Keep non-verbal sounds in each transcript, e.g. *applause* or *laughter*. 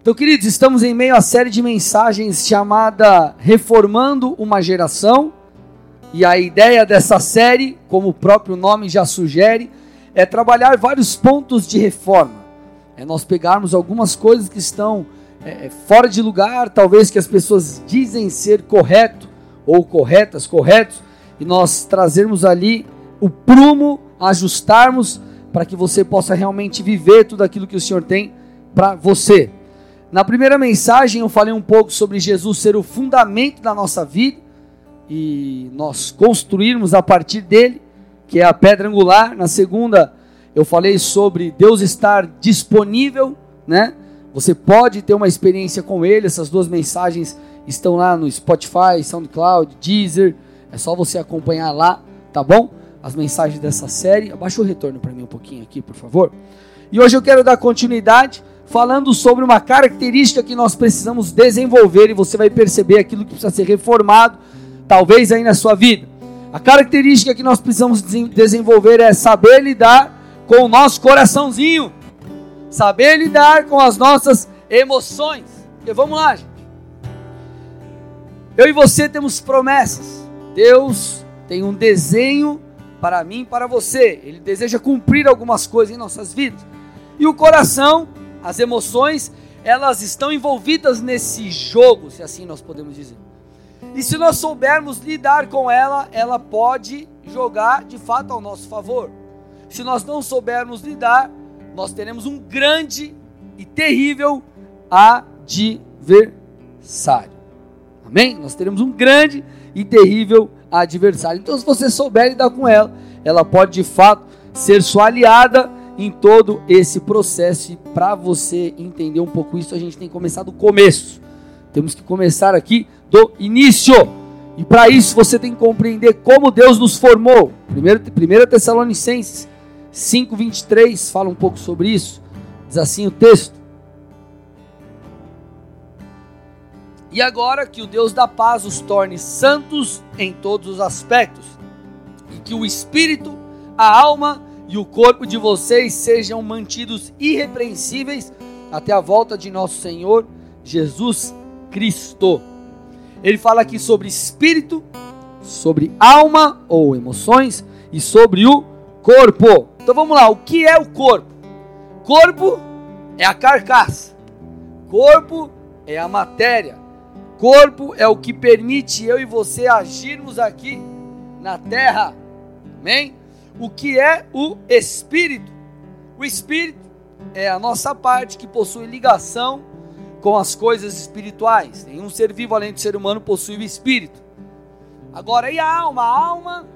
Então, queridos, estamos em meio à série de mensagens chamada Reformando uma Geração. E a ideia dessa série, como o próprio nome já sugere, é trabalhar vários pontos de reforma. É nós pegarmos algumas coisas que estão é, é fora de lugar, talvez que as pessoas dizem ser correto ou corretas, corretos, e nós trazermos ali o prumo, ajustarmos para que você possa realmente viver tudo aquilo que o Senhor tem para você. Na primeira mensagem eu falei um pouco sobre Jesus ser o fundamento da nossa vida e nós construirmos a partir dele, que é a pedra angular. Na segunda eu falei sobre Deus estar disponível, né? Você pode ter uma experiência com ele. Essas duas mensagens estão lá no Spotify, SoundCloud, Deezer. É só você acompanhar lá, tá bom? As mensagens dessa série. Abaixa o retorno para mim um pouquinho aqui, por favor. E hoje eu quero dar continuidade falando sobre uma característica que nós precisamos desenvolver e você vai perceber aquilo que precisa ser reformado, talvez aí na sua vida. A característica que nós precisamos desenvolver é saber lidar com o nosso coraçãozinho, saber lidar com as nossas emoções. E vamos lá, gente. Eu e você temos promessas. Deus tem um desenho para mim e para você. Ele deseja cumprir algumas coisas em nossas vidas. E o coração as emoções, elas estão envolvidas nesse jogo, se assim nós podemos dizer. E se nós soubermos lidar com ela, ela pode jogar de fato ao nosso favor. Se nós não soubermos lidar, nós teremos um grande e terrível adversário. Amém? Nós teremos um grande e terrível adversário. Então, se você souber lidar com ela, ela pode de fato ser sua aliada em todo esse processo. E para você entender um pouco isso, a gente tem que começar do começo. Temos que começar aqui do início. E para isso você tem que compreender como Deus nos formou. Primeiro, 1 Tessalonicenses 5,23 fala um pouco sobre isso. Diz assim o texto. E agora que o Deus da paz os torne santos em todos os aspectos, e que o espírito, a alma e o corpo de vocês sejam mantidos irrepreensíveis até a volta de nosso Senhor Jesus Cristo. Ele fala aqui sobre espírito, sobre alma ou emoções e sobre o corpo. Então vamos lá, o que é o corpo? Corpo é a carcaça. Corpo é a matéria. Corpo é o que permite eu e você agirmos aqui na terra. Amém? O que é o espírito. O espírito é a nossa parte que possui ligação com as coisas espirituais. Nenhum ser vivo além do ser humano possui o espírito. Agora, e a alma? A alma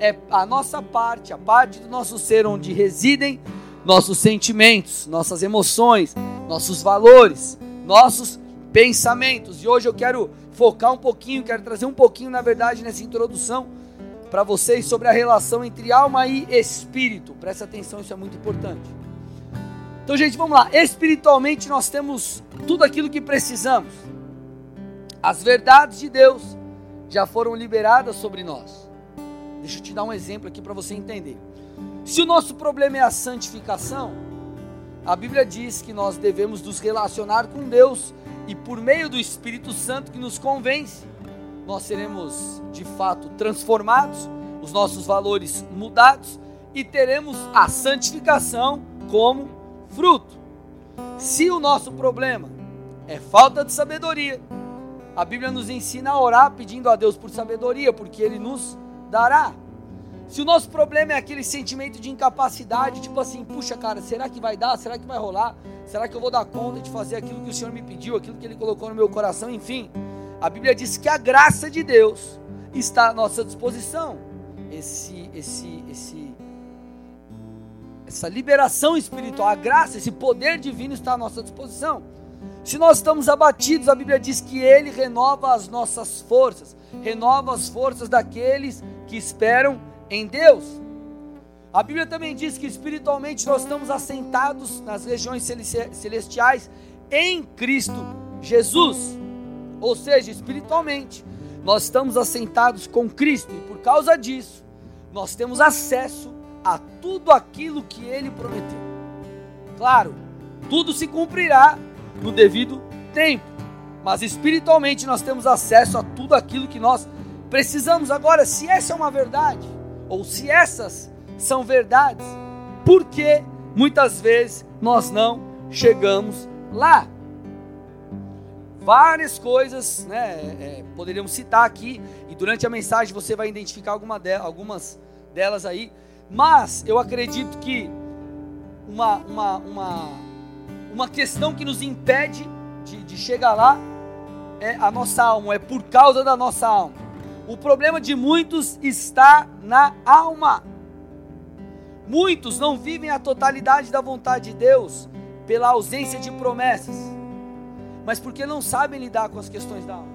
é a nossa parte, a parte do nosso ser onde residem nossos sentimentos, nossas emoções, nossos valores, nossos pensamentos. E hoje eu quero focar um pouquinho, quero trazer um pouquinho, na verdade, nessa introdução para vocês sobre a relação entre alma e espírito. Presta atenção, isso é muito importante. Então, gente, vamos lá. Espiritualmente, nós temos tudo aquilo que precisamos. As verdades de Deus já foram liberadas sobre nós. Deixa eu te dar um exemplo aqui para você entender. Se o nosso problema é a santificação, a Bíblia diz que nós devemos nos relacionar com Deus e por meio do Espírito Santo que nos convence nós seremos de fato transformados, os nossos valores mudados e teremos a santificação como fruto. Se o nosso problema é falta de sabedoria, a Bíblia nos ensina a orar pedindo a Deus por sabedoria, porque Ele nos dará. Se o nosso problema é aquele sentimento de incapacidade, tipo assim, puxa cara, será que vai dar? Será que vai rolar? Será que eu vou dar conta de fazer aquilo que o Senhor me pediu, aquilo que Ele colocou no meu coração? Enfim, a Bíblia diz que a graça de Deus está à nossa disposição. Esse, esse, esse, essa liberação espiritual, a graça, esse poder divino está à nossa disposição. Se nós estamos abatidos, a Bíblia diz que Ele renova as nossas forças, renova as forças daqueles que esperam em Deus. A Bíblia também diz que espiritualmente nós estamos assentados nas regiões celestiais em Cristo Jesus ou seja, espiritualmente, nós estamos assentados com Cristo e por causa disso, nós temos acesso a tudo aquilo que ele prometeu. Claro, tudo se cumprirá no devido tempo. Mas espiritualmente nós temos acesso a tudo aquilo que nós precisamos. Agora, se essa é uma verdade, ou se essas são verdades, por que muitas vezes nós não chegamos lá? Várias coisas, né? É, poderíamos citar aqui, e durante a mensagem você vai identificar alguma de, algumas delas aí, mas eu acredito que uma, uma, uma, uma questão que nos impede de, de chegar lá é a nossa alma, é por causa da nossa alma. O problema de muitos está na alma. Muitos não vivem a totalidade da vontade de Deus pela ausência de promessas, mas porque não sabem lidar com as questões da alma,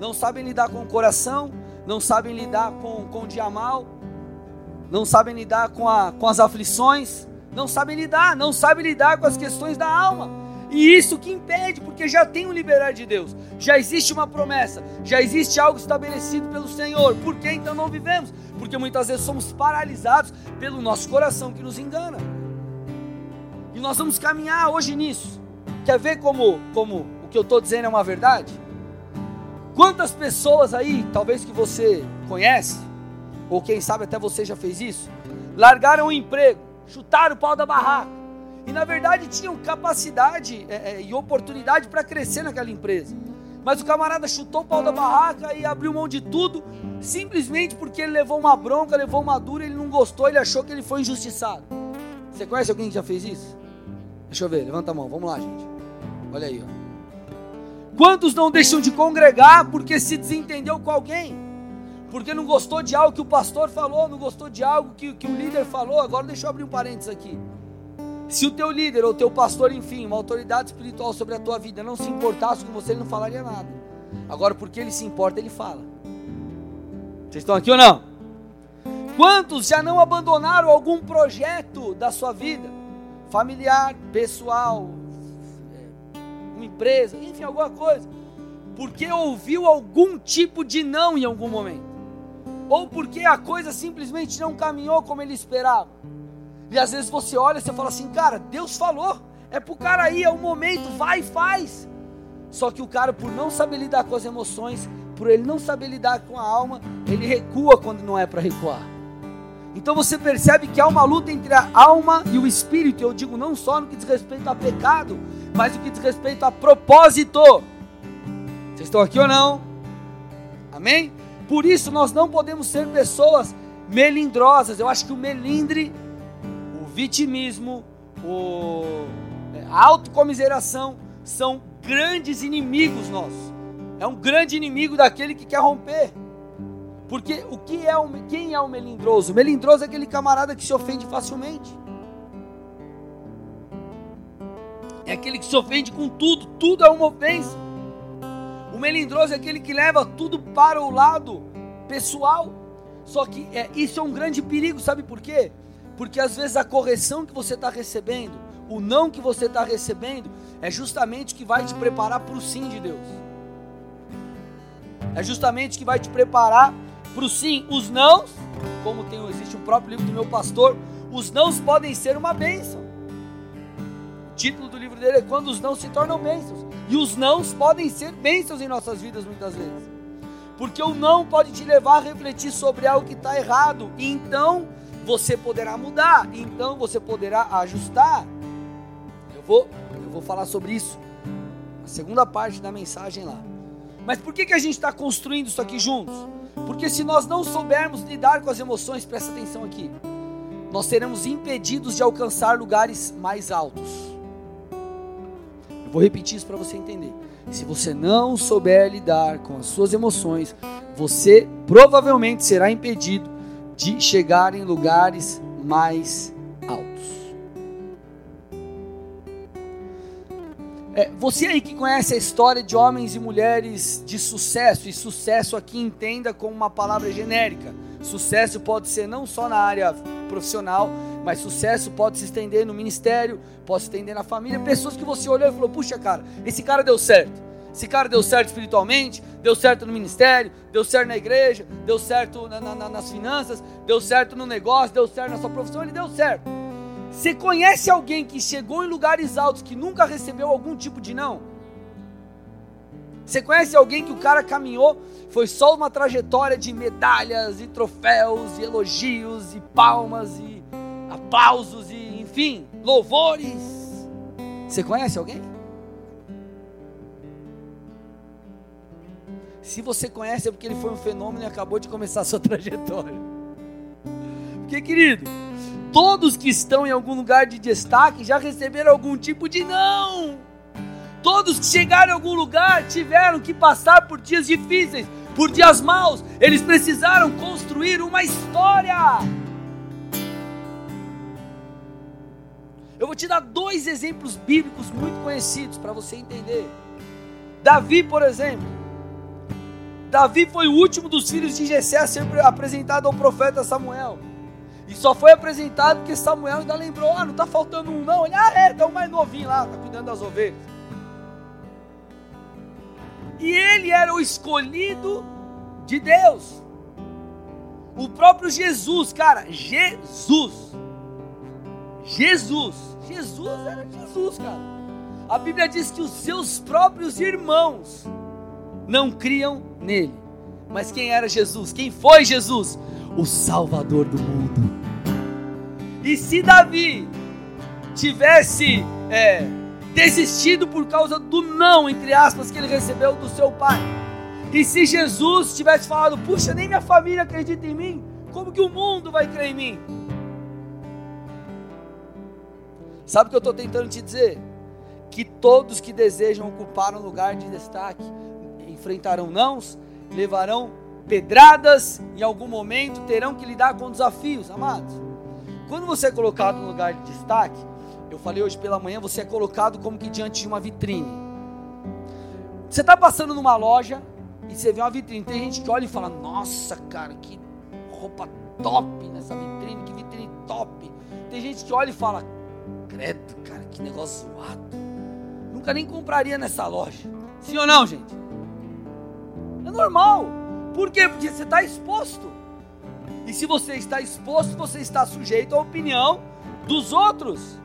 não sabem lidar com o coração, não sabem lidar com, com o dia mal, não sabem lidar com, a, com as aflições, não sabem lidar, não sabem lidar com as questões da alma. E isso que impede, porque já tem um liberar de Deus, já existe uma promessa, já existe algo estabelecido pelo Senhor. Por que então não vivemos? Porque muitas vezes somos paralisados pelo nosso coração que nos engana. E nós vamos caminhar hoje nisso. Quer ver como, como que eu estou dizendo é uma verdade? Quantas pessoas aí, talvez que você conhece, ou quem sabe até você já fez isso, largaram o emprego, chutaram o pau da barraca, e na verdade tinham capacidade é, é, e oportunidade para crescer naquela empresa. Mas o camarada chutou o pau da barraca e abriu mão de tudo, simplesmente porque ele levou uma bronca, levou uma dura, ele não gostou, ele achou que ele foi injustiçado. Você conhece alguém que já fez isso? Deixa eu ver, levanta a mão, vamos lá, gente. Olha aí, ó. Quantos não deixam de congregar porque se desentendeu com alguém? Porque não gostou de algo que o pastor falou, não gostou de algo que, que o líder falou. Agora deixa eu abrir um parênteses aqui. Se o teu líder ou o teu pastor, enfim, uma autoridade espiritual sobre a tua vida não se importasse com você, ele não falaria nada. Agora, porque ele se importa, ele fala. Vocês estão aqui ou não? Quantos já não abandonaram algum projeto da sua vida? Familiar, pessoal, uma empresa, enfim, alguma coisa. Porque ouviu algum tipo de não em algum momento. Ou porque a coisa simplesmente não caminhou como ele esperava. E às vezes você olha e você fala assim, cara, Deus falou, é pro cara aí, é o momento, vai e faz. Só que o cara, por não saber lidar com as emoções, por ele não saber lidar com a alma, ele recua quando não é para recuar. Então você percebe que há uma luta entre a alma e o espírito. Eu digo não só no que diz respeito a pecado, mas no que diz respeito a propósito. Vocês estão aqui ou não? Amém? Por isso nós não podemos ser pessoas melindrosas. Eu acho que o melindre vitimismo, o, é, a autocomiseração são grandes inimigos nossos. É um grande inimigo daquele que quer romper. Porque o que é o, quem é o melindroso? O melindroso é aquele camarada que se ofende facilmente. É aquele que se ofende com tudo, tudo é uma ofensa. O melindroso é aquele que leva tudo para o lado pessoal. Só que é, isso é um grande perigo, sabe por quê? Porque às vezes a correção que você está recebendo, o não que você está recebendo, é justamente o que vai te preparar para o sim de Deus. É justamente o que vai te preparar para o sim. Os nãos, como tem, existe um próprio livro do meu pastor, os nãos podem ser uma bênção. O título do dele é Quando os não se tornam bênçãos. E os nãos podem ser bênçãos em nossas vidas muitas vezes. Porque o não pode te levar a refletir sobre algo que está errado. E então você poderá mudar, então você poderá ajustar. Eu vou, eu vou falar sobre isso na segunda parte da mensagem lá. Mas por que, que a gente está construindo isso aqui juntos? Porque se nós não soubermos lidar com as emoções, presta atenção aqui, nós seremos impedidos de alcançar lugares mais altos. Vou repetir isso para você entender. Se você não souber lidar com as suas emoções, você provavelmente será impedido de chegar em lugares mais altos. É, você aí que conhece a história de homens e mulheres de sucesso, e sucesso aqui entenda como uma palavra genérica. Sucesso pode ser não só na área profissional, mas sucesso pode se estender no ministério, pode se estender na família. Pessoas que você olhou e falou: puxa, cara, esse cara deu certo. Esse cara deu certo espiritualmente, deu certo no ministério, deu certo na igreja, deu certo na, na, nas finanças, deu certo no negócio, deu certo na sua profissão, ele deu certo. Você conhece alguém que chegou em lugares altos que nunca recebeu algum tipo de não? Você conhece alguém que o cara caminhou, foi só uma trajetória de medalhas e troféus e elogios e palmas e aplausos e enfim, louvores? Você conhece alguém? Se você conhece é porque ele foi um fenômeno e acabou de começar a sua *laughs* trajetória. Porque, querido, todos que estão em algum lugar de destaque já receberam algum tipo de não. Todos que chegaram em algum lugar tiveram que passar por dias difíceis, por dias maus. Eles precisaram construir uma história. Eu vou te dar dois exemplos bíblicos muito conhecidos para você entender. Davi, por exemplo. Davi foi o último dos filhos de Jessé a ser apresentado ao profeta Samuel. E só foi apresentado porque Samuel ainda lembrou: ah, não está faltando um, não. Ele, ah, é, tem um mais novinho lá, está cuidando das ovelhas. E ele era o escolhido de Deus. O próprio Jesus, cara, Jesus. Jesus. Jesus era Jesus, cara. A Bíblia diz que os seus próprios irmãos não criam nele. Mas quem era Jesus? Quem foi Jesus? O Salvador do mundo. E se Davi tivesse é, desistido por causa do não, entre aspas, que ele recebeu do seu pai. E se Jesus tivesse falado, puxa, nem minha família acredita em mim, como que o mundo vai crer em mim? Sabe o que eu estou tentando te dizer? Que todos que desejam ocupar um lugar de destaque enfrentarão nãos, levarão pedradas, em algum momento terão que lidar com desafios, amados. Quando você é colocado no lugar de destaque, eu falei hoje pela manhã, você é colocado como que diante de uma vitrine. Você está passando numa loja e você vê uma vitrine. Tem gente que olha e fala: Nossa, cara, que roupa top nessa vitrine, que vitrine top. Tem gente que olha e fala: Credo, cara, que negócio zoado. Nunca nem compraria nessa loja. Sim ou não, gente? É normal. Por quê? Porque você está exposto. E se você está exposto, você está sujeito à opinião dos outros.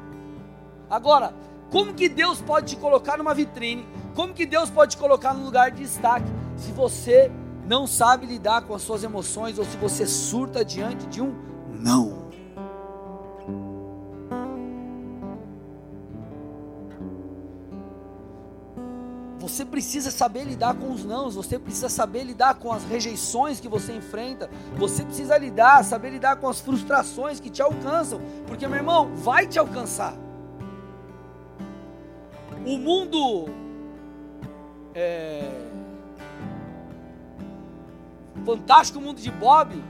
Agora, como que Deus pode te colocar numa vitrine? Como que Deus pode te colocar num lugar de destaque se você não sabe lidar com as suas emoções ou se você surta diante de um não? Você precisa saber lidar com os nãos, você precisa saber lidar com as rejeições que você enfrenta, você precisa lidar, saber lidar com as frustrações que te alcançam, porque meu irmão, vai te alcançar. O mundo é, fantástico mundo de Bob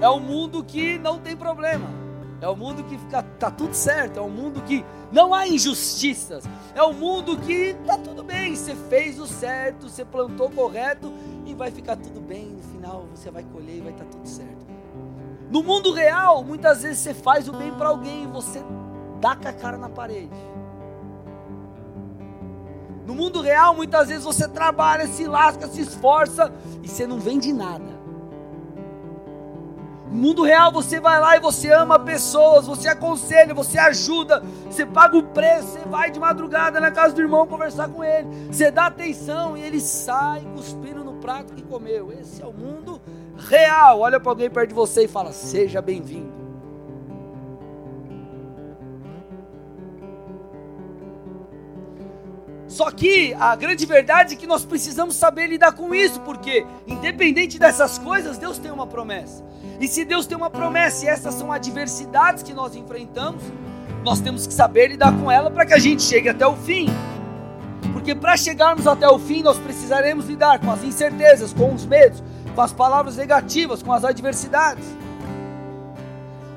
é um mundo que não tem problema. É o um mundo que fica tá tudo certo, é um mundo que não há injustiças. É um mundo que tá tudo bem, você fez o certo, você plantou correto e vai ficar tudo bem, no final você vai colher e vai estar tá tudo certo. No mundo real, muitas vezes você faz o bem para alguém e você dá com a cara na parede. No mundo real, muitas vezes você trabalha, se lasca, se esforça e você não vende nada. No mundo real, você vai lá e você ama pessoas, você aconselha, você ajuda, você paga o preço, você vai de madrugada na casa do irmão conversar com ele, você dá atenção e ele sai cuspindo no prato que comeu. Esse é o mundo real. Olha para alguém perto de você e fala: Seja bem-vindo. Só que a grande verdade é que nós precisamos saber lidar com isso, porque independente dessas coisas, Deus tem uma promessa. E se Deus tem uma promessa e essas são adversidades que nós enfrentamos, nós temos que saber lidar com ela para que a gente chegue até o fim. Porque para chegarmos até o fim, nós precisaremos lidar com as incertezas, com os medos, com as palavras negativas, com as adversidades.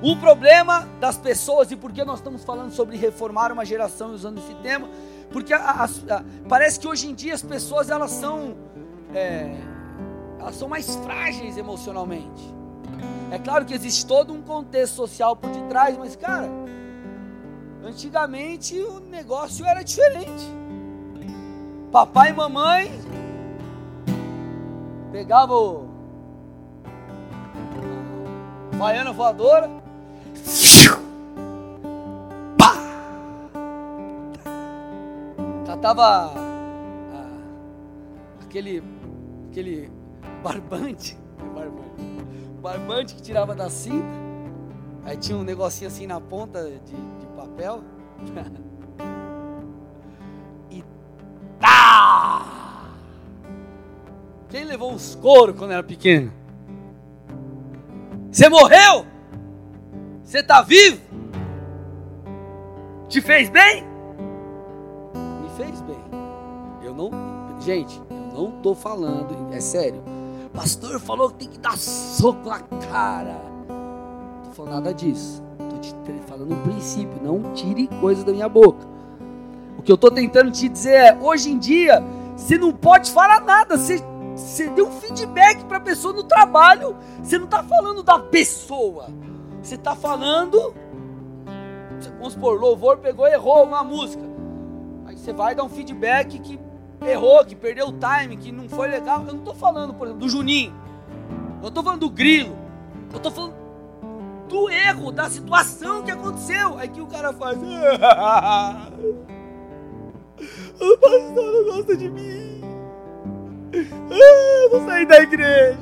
O problema das pessoas, e por que nós estamos falando sobre reformar uma geração usando esse tema, porque a, a, a, parece que hoje em dia as pessoas elas são, é, elas são mais frágeis emocionalmente. É claro que existe todo um contexto social por detrás, mas cara, antigamente o negócio era diferente. Papai e mamãe pegava o baiana voadora tá, tava ah, aquele aquele barbante, *laughs* barbante, barbante que tirava da cinta. Aí tinha um negocinho assim na ponta de, de papel. *laughs* e tá! Quem levou uns couro quando era pequeno? Você morreu? Você está vivo? Te fez bem? Gente, eu não estou falando, é sério. Pastor falou que tem que dar soco na cara. Não estou falando nada disso. Estou te falando um princípio. Não tire coisas da minha boca. O que eu estou tentando te dizer é: hoje em dia, você não pode falar nada. Você, você deu um feedback para a pessoa no trabalho. Você não está falando da pessoa. Você está falando, vamos supor, louvor pegou errou uma música. Aí você vai dar um feedback que errou, que perdeu o time, que não foi legal. Eu não estou falando, por exemplo, do Juninho. Eu estou falando do Grilo. Eu estou falando do erro, da situação que aconteceu. Aí que o cara faz. *laughs* o pastor não gosta de mim. Eu vou sair da igreja.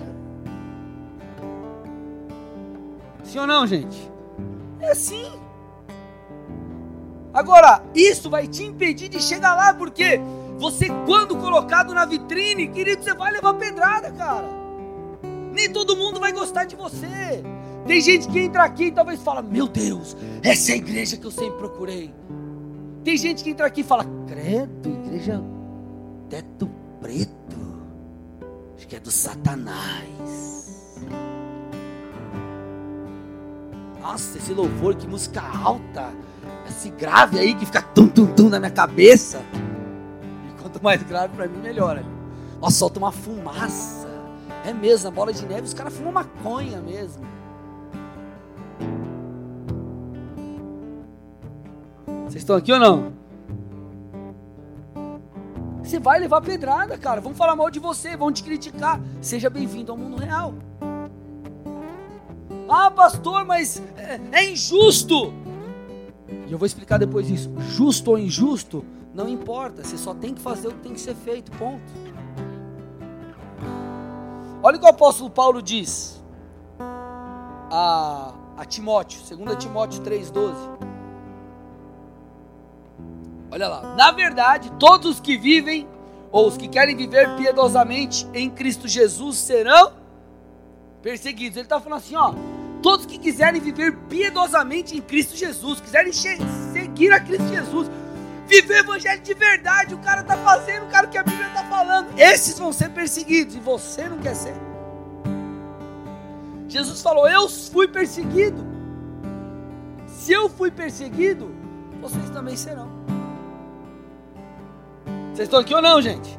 Sim ou não, gente? É assim. Agora, isso vai te impedir de chegar lá, porque você, quando colocado na vitrine, querido, você vai levar pedrada, cara. Nem todo mundo vai gostar de você. Tem gente que entra aqui e talvez fala: Meu Deus, essa é a igreja que eu sempre procurei. Tem gente que entra aqui e fala: Credo, igreja teto preto. Acho que é do Satanás. Nossa, esse louvor, que música alta. Esse grave aí que fica tum tum tum na minha cabeça. Quanto mais grave para mim, melhor. Nossa, solta uma fumaça. É mesmo, a bola de neve, os caras fumam maconha mesmo. Vocês estão aqui ou não? Você vai levar pedrada, cara. Vão falar mal de você, vão te criticar. Seja bem-vindo ao mundo real. Ah, pastor, mas é, é injusto. E eu vou explicar depois isso. Justo ou injusto, não importa. Você só tem que fazer o que tem que ser feito. Ponto. Olha o que o apóstolo Paulo diz a, a Timóteo, 2 Timóteo 3,12. Olha lá. Na verdade, todos os que vivem, ou os que querem viver piedosamente em Cristo Jesus, serão perseguidos. Ele está falando assim, ó. Todos que quiserem viver piedosamente em Cristo Jesus, quiserem seguir a Cristo Jesus, viver o evangelho de verdade, o cara está fazendo, o cara que a Bíblia está falando, esses vão ser perseguidos e você não quer ser. Jesus falou: Eu fui perseguido. Se eu fui perseguido, vocês também serão. Vocês estão aqui ou não, gente?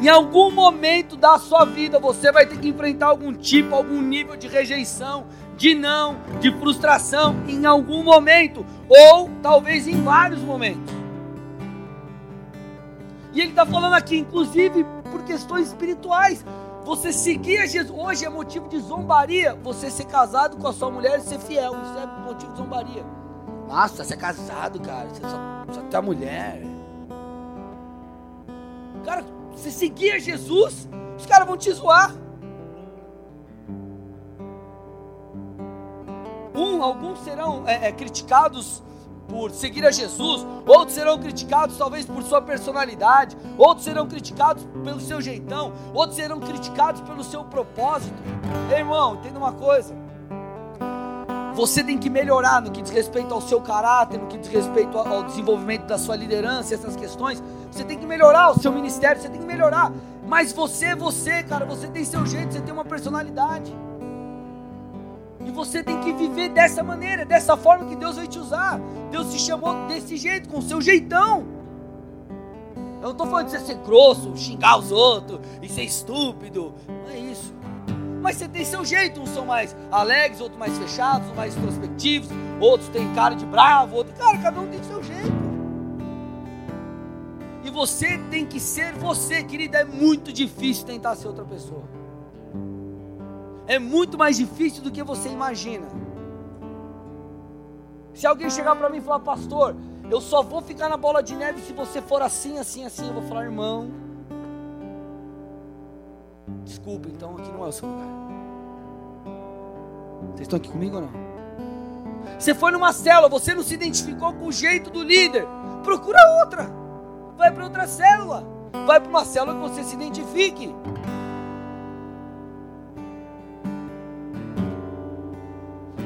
Em algum momento da sua vida você vai ter que enfrentar algum tipo, algum nível de rejeição, de não, de frustração, em algum momento, ou talvez em vários momentos. E ele está falando aqui, inclusive por questões espirituais. Você seguir a Jesus, hoje é motivo de zombaria. Você ser casado com a sua mulher e ser fiel, isso é motivo de zombaria. Nossa, você é casado, cara, você só, só tem a mulher. Cara, você seguir a Jesus, os caras vão te zoar. Um, alguns serão é, é, criticados por seguir a Jesus, outros serão criticados talvez por sua personalidade, outros serão criticados pelo seu jeitão, outros serão criticados pelo seu propósito. Ei, irmão, entenda uma coisa. Você tem que melhorar no que diz respeito ao seu caráter, no que diz respeito ao desenvolvimento da sua liderança, essas questões. Você tem que melhorar o seu ministério, você tem que melhorar. Mas você você, cara, você tem seu jeito, você tem uma personalidade. E você tem que viver dessa maneira, dessa forma que Deus vai te usar. Deus te chamou desse jeito, com o seu jeitão. Eu não estou falando de você ser grosso, xingar os outros e ser estúpido. Não é isso. Mas você tem seu jeito, uns são mais alegres, outros mais fechados, mais introspectivos, outros têm cara de bravo, outros, cara, cada um tem seu jeito. E você tem que ser você, querida, é muito difícil tentar ser outra pessoa. É muito mais difícil do que você imagina. Se alguém chegar para mim e falar, pastor, eu só vou ficar na bola de neve se você for assim, assim, assim. Eu vou falar, irmão. Desculpa, então aqui não é o seu lugar. Vocês estão aqui comigo ou não? Você foi numa célula, você não se identificou com o jeito do líder. Procura outra. Vai para outra célula. Vai para uma célula que você se identifique.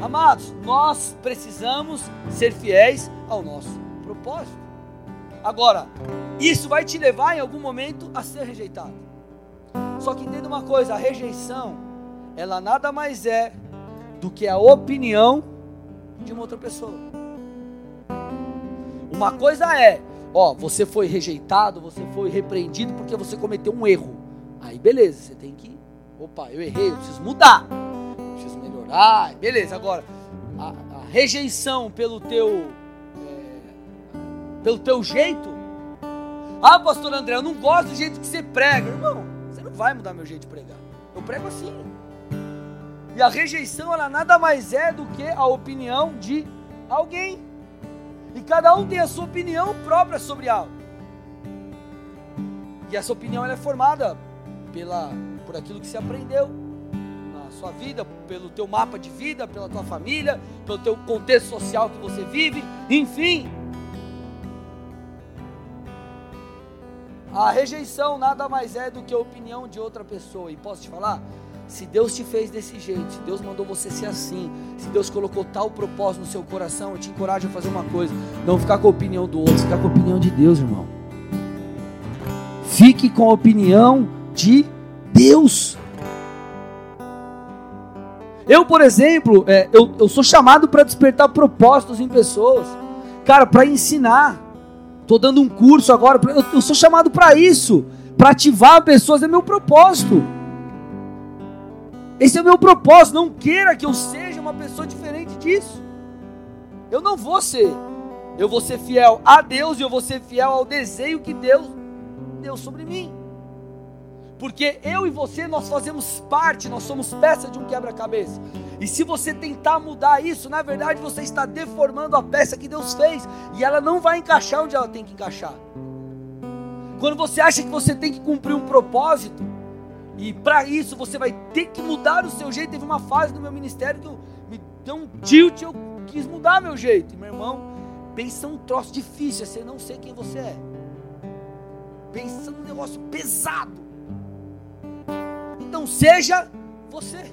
Amados, nós precisamos ser fiéis ao nosso propósito. Agora, isso vai te levar em algum momento a ser rejeitado. Só que entenda uma coisa: a rejeição, ela nada mais é do que a opinião de uma outra pessoa. Uma coisa é, ó, você foi rejeitado, você foi repreendido porque você cometeu um erro. Aí beleza, você tem que, opa, eu errei, eu preciso mudar, melhorar, beleza. Agora, a, a rejeição pelo teu pelo teu jeito. Ah, pastor André, eu não gosto do jeito que você prega. Irmão, você não vai mudar meu jeito de pregar. Eu prego assim. E a rejeição, ela nada mais é do que a opinião de alguém. E cada um tem a sua opinião própria sobre algo. E essa opinião ela é formada pela, por aquilo que você aprendeu sua vida, pelo teu mapa de vida, pela tua família, pelo teu contexto social que você vive, enfim. A rejeição nada mais é do que a opinião de outra pessoa. E posso te falar? Se Deus te fez desse jeito, se Deus mandou você ser assim, se Deus colocou tal propósito no seu coração, eu te encorajo a fazer uma coisa: não ficar com a opinião do outro, ficar com a opinião de Deus, irmão. Fique com a opinião de Deus. Eu, por exemplo, é, eu, eu sou chamado para despertar propósitos em pessoas, cara, para ensinar. Estou dando um curso agora, eu, eu sou chamado para isso, para ativar pessoas, é meu propósito. Esse é o meu propósito. Não queira que eu seja uma pessoa diferente disso. Eu não vou ser. Eu vou ser fiel a Deus e eu vou ser fiel ao desejo que Deus deu sobre mim. Porque eu e você, nós fazemos parte, nós somos peça de um quebra-cabeça. E se você tentar mudar isso, na verdade você está deformando a peça que Deus fez. E ela não vai encaixar onde ela tem que encaixar. Quando você acha que você tem que cumprir um propósito, e para isso você vai ter que mudar o seu jeito. Teve uma fase no meu ministério que eu, me deu um tilt, eu quis mudar meu jeito. E meu irmão, pensa um troço difícil, é você não sei quem você é. Pensa num negócio pesado. Então seja você.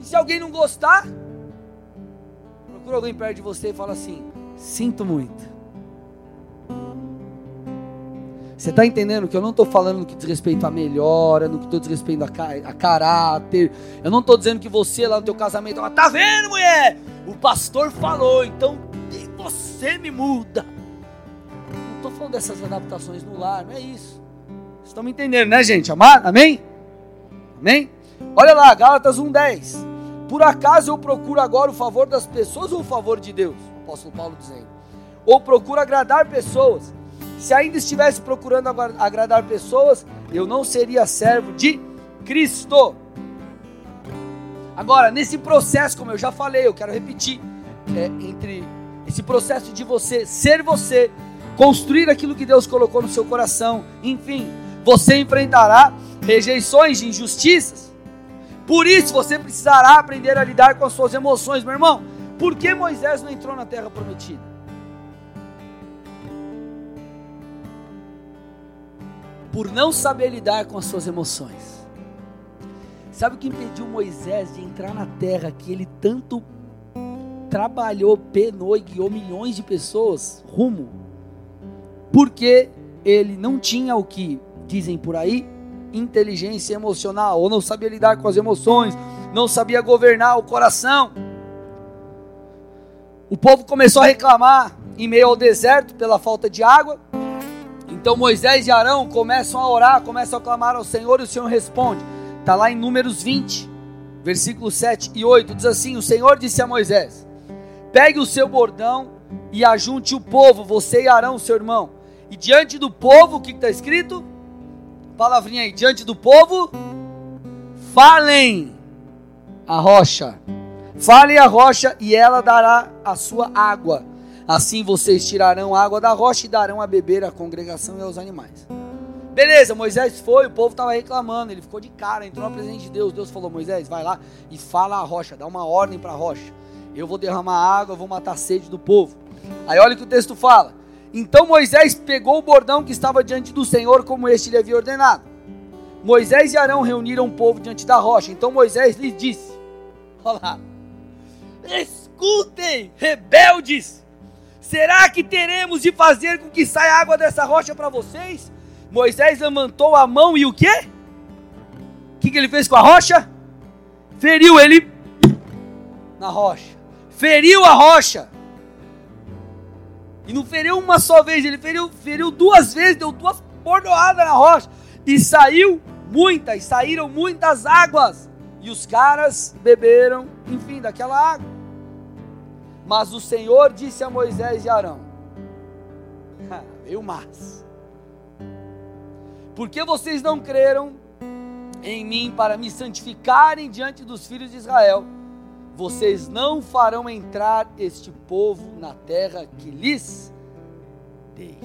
E se alguém não gostar, procura alguém perto de você e fala assim: sinto muito. Você está entendendo que eu não estou falando no que diz respeito a melhora, no que estou diz respeito a, a, caráter. Eu não estou dizendo que você lá no teu casamento, ela tá vendo, mulher? O pastor falou, então você me muda. Não estou falando dessas adaptações no lar, não é isso. Estão me entendendo, né, gente? Amém? Amém? Olha lá, Gálatas 1,10. Por acaso eu procuro agora o favor das pessoas ou o favor de Deus? O apóstolo Paulo dizendo. Ou procuro agradar pessoas. Se ainda estivesse procurando agradar pessoas, eu não seria servo de Cristo. Agora, nesse processo, como eu já falei, eu quero repetir, é, entre esse processo de você ser você, construir aquilo que Deus colocou no seu coração, enfim, você enfrentará rejeições de injustiças. Por isso você precisará aprender a lidar com as suas emoções, meu irmão. Por que Moisés não entrou na terra prometida? Por não saber lidar com as suas emoções. Sabe o que impediu Moisés de entrar na terra que ele tanto trabalhou, penou e guiou milhões de pessoas rumo? Porque ele não tinha o que dizem por aí, inteligência emocional, ou não sabia lidar com as emoções, não sabia governar o coração. O povo começou a reclamar em meio ao deserto pela falta de água. Então Moisés e Arão começam a orar, começam a clamar ao Senhor e o Senhor responde. Está lá em Números 20, versículos 7 e 8. Diz assim: O Senhor disse a Moisés: Pegue o seu bordão e ajunte o povo, você e Arão, seu irmão. E diante do povo, o que está escrito? Palavrinha aí, diante do povo, falem a rocha. Falem a rocha e ela dará a sua água. Assim vocês tirarão água da rocha e darão a beber à congregação e aos animais. Beleza, Moisés foi, o povo estava reclamando, ele ficou de cara, entrou na presença de Deus. Deus falou: Moisés, vai lá e fala a rocha, dá uma ordem para a rocha. Eu vou derramar água, eu vou matar a sede do povo. Aí olha o que o texto fala. Então Moisés pegou o bordão que estava diante do Senhor, como este lhe havia ordenado. Moisés e Arão reuniram o povo diante da rocha. Então Moisés lhes disse: Olha lá, escutem, rebeldes, será que teremos de fazer com que saia água dessa rocha para vocês? Moisés levantou a mão e o quê? O que, que ele fez com a rocha? Feriu ele na rocha. Feriu a rocha. E não feriu uma só vez, ele feriu, feriu duas vezes, deu duas bordoadas na rocha. E saiu muitas, saíram muitas águas. E os caras beberam, enfim, daquela água. Mas o Senhor disse a Moisés e Arão: Veio mais. Porque vocês não creram em mim para me santificarem diante dos filhos de Israel, vocês não farão entrar este povo na terra que lhes dei.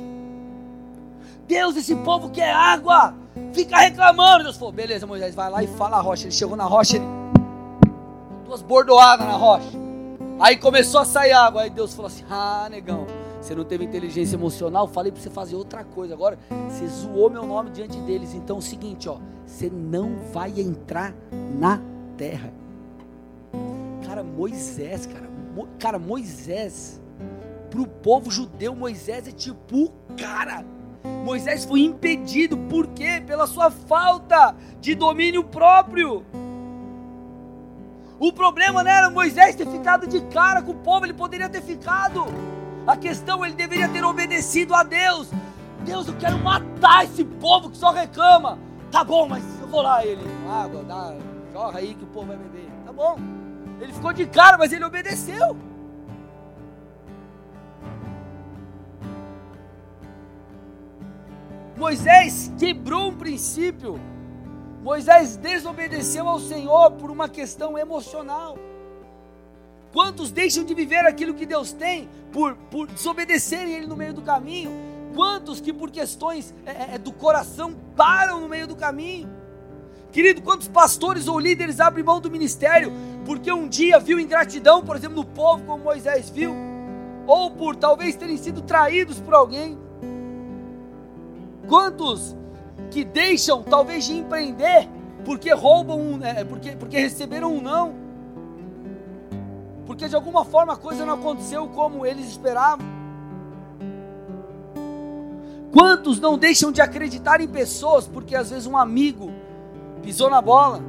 Deus, esse povo quer água, fica reclamando. Deus falou: beleza, Moisés, vai lá e fala a rocha. Ele chegou na rocha, ele. duas bordoadas na rocha. Aí começou a sair água. Aí Deus falou assim: ah, negão, você não teve inteligência emocional, falei para você fazer outra coisa. Agora, você zoou meu nome diante deles. Então é o seguinte, ó, você não vai entrar na terra. Cara, Moisés, cara, Mo, cara, Moisés, pro povo judeu, Moisés é tipo, cara, Moisés foi impedido, por quê? Pela sua falta de domínio próprio. O problema não era Moisés ter ficado de cara com o povo, ele poderia ter ficado. A questão, ele deveria ter obedecido a Deus. Deus, eu quero matar esse povo que só reclama. Tá bom, mas eu vou lá, ele. Água, dá, jorra aí que o povo vai beber. Tá bom. Ele ficou de cara, mas ele obedeceu. Moisés quebrou um princípio. Moisés desobedeceu ao Senhor por uma questão emocional. Quantos deixam de viver aquilo que Deus tem por, por desobedecerem Ele no meio do caminho? Quantos que por questões é, é, é, do coração param no meio do caminho? Querido, quantos pastores ou líderes abrem mão do ministério porque um dia viu ingratidão, por exemplo, no povo, como Moisés viu, ou por talvez terem sido traídos por alguém? Quantos que deixam talvez de empreender porque roubam, é, porque, porque receberam um não? porque de alguma forma a coisa não aconteceu como eles esperavam. Quantos não deixam de acreditar em pessoas porque às vezes um amigo pisou na bola?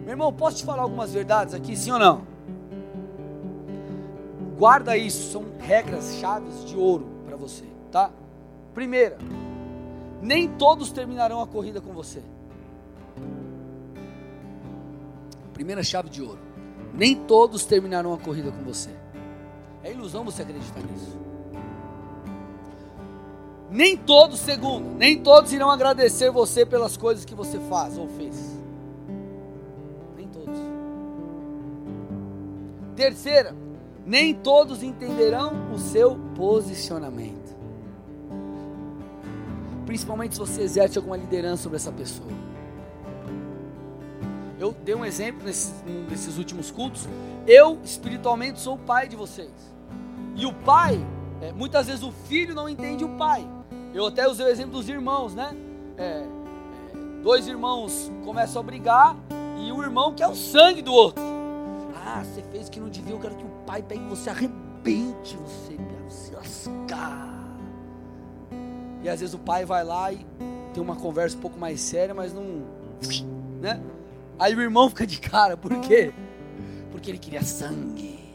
Meu irmão, posso te falar algumas verdades aqui, sim ou não? Guarda isso, são regras chaves de ouro para você, tá? Primeira, nem todos terminarão a corrida com você. Primeira chave de ouro nem todos terminarão a corrida com você. É ilusão você acreditar nisso. Nem todos, segundo, nem todos irão agradecer você pelas coisas que você faz ou fez. Nem todos. Terceira, nem todos entenderão o seu posicionamento. Principalmente se você exerce alguma liderança sobre essa pessoa. Eu dei um exemplo nesses, nesses últimos cultos. Eu, espiritualmente, sou o pai de vocês. E o pai, é, muitas vezes o filho não entende o pai. Eu até usei o exemplo dos irmãos, né? É, é, dois irmãos começam a brigar e o irmão quer o sangue do outro. Ah, você fez que não devia, eu quero que o pai pegue você, arrebente você, quero se lascar. E às vezes o pai vai lá e tem uma conversa um pouco mais séria, mas não. Né? Aí o irmão *laughs* fica de cara, por quê? Porque ele queria sangue.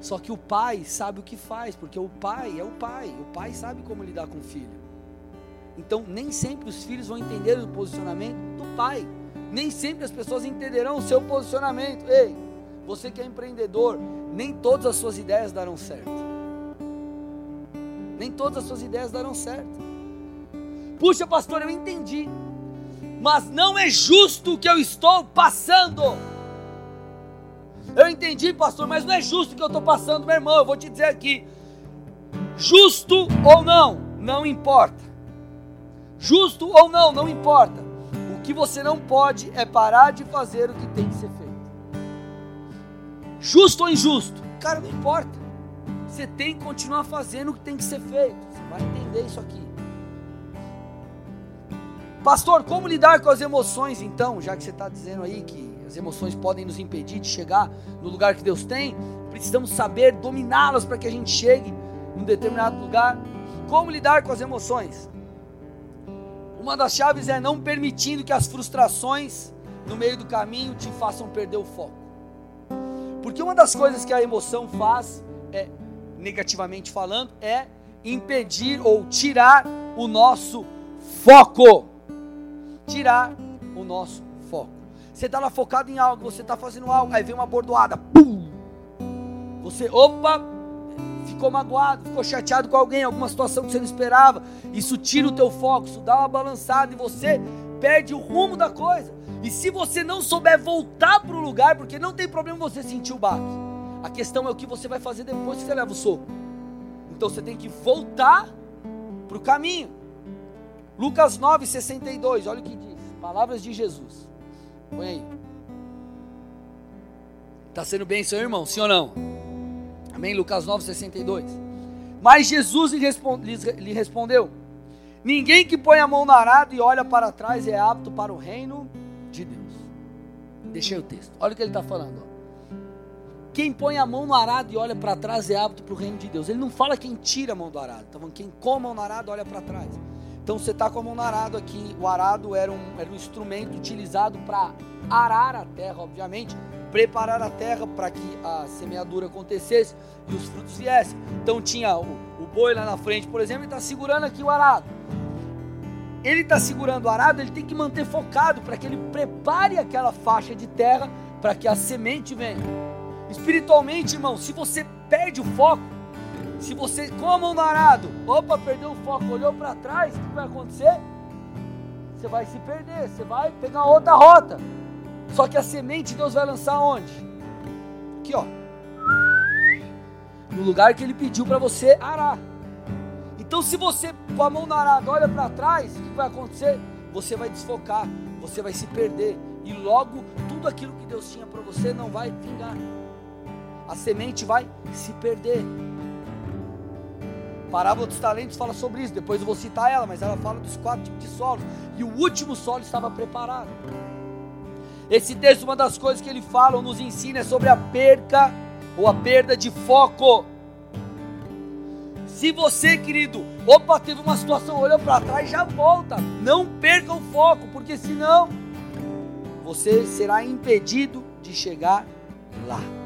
Só que o pai sabe o que faz, porque o pai é o pai, o pai sabe como lidar com o filho. Então, nem sempre os filhos vão entender o posicionamento do pai. Nem sempre as pessoas entenderão o seu posicionamento. Ei, você que é empreendedor, nem todas as suas ideias darão certo. Nem todas as suas ideias darão certo. Puxa, pastor, eu entendi mas não é justo o que eu estou passando. Eu entendi, pastor, mas não é justo que eu estou passando, meu irmão. Eu vou te dizer aqui: justo ou não, não importa. Justo ou não, não importa. O que você não pode é parar de fazer o que tem que ser feito. Justo ou injusto, cara, não importa. Você tem que continuar fazendo o que tem que ser feito. Você vai entender isso aqui. Pastor, como lidar com as emoções então? Já que você está dizendo aí que as emoções podem nos impedir de chegar no lugar que Deus tem, precisamos saber dominá-las para que a gente chegue em um determinado lugar. Como lidar com as emoções? Uma das chaves é não permitindo que as frustrações no meio do caminho te façam perder o foco. Porque uma das coisas que a emoção faz, é, negativamente falando, é impedir ou tirar o nosso foco. Tirar o nosso. Você está lá focado em algo, você está fazendo algo, aí vem uma bordoada, pum! Você, opa, ficou magoado, ficou chateado com alguém, alguma situação que você não esperava. Isso tira o teu foco, isso dá uma balançada e você perde o rumo da coisa. E se você não souber voltar para o lugar, porque não tem problema você sentir o baque. A questão é o que você vai fazer depois que você leva o soco. Então você tem que voltar para o caminho. Lucas 9, 62, olha o que diz. Palavras de Jesus. Põe aí. Está sendo bem, seu irmão? Sim ou não? Amém? Lucas 9, 62. Mas Jesus lhe respondeu: Ninguém que põe a mão no arado e olha para trás é apto para o reino de Deus. Deixei o texto. Olha o que ele está falando. Quem põe a mão no arado e olha para trás é apto para o reino de Deus. Ele não fala quem tira a mão do arado. Está falando quem come a mão no arado olha para trás. Então você está com a mão no arado aqui. O arado era um, era um instrumento utilizado para arar a terra, obviamente preparar a terra para que a semeadura acontecesse e os frutos viessem. Então tinha o, o boi lá na frente, por exemplo, ele está segurando aqui o arado. Ele está segurando o arado, ele tem que manter focado para que ele prepare aquela faixa de terra para que a semente venha. Espiritualmente, irmão, se você perde o foco, se você com a mão no arado, opa, perdeu o foco, olhou para trás, o que vai acontecer? Você vai se perder, você vai pegar outra rota. Só que a semente Deus vai lançar onde? Aqui, ó. No lugar que ele pediu para você arar. Então, se você com a mão na arada olha para trás, o que vai acontecer? Você vai desfocar, você vai se perder e logo tudo aquilo que Deus tinha para você não vai vingar. A semente vai se perder. Parábola dos talentos fala sobre isso, depois eu vou citar ela, mas ela fala dos quatro tipos de solos. E o último solo estava preparado. Esse texto, uma das coisas que ele fala nos ensina é sobre a perca ou a perda de foco. Se você, querido, opa, teve uma situação, olhou para trás, já volta. Não perca o foco, porque senão você será impedido de chegar lá.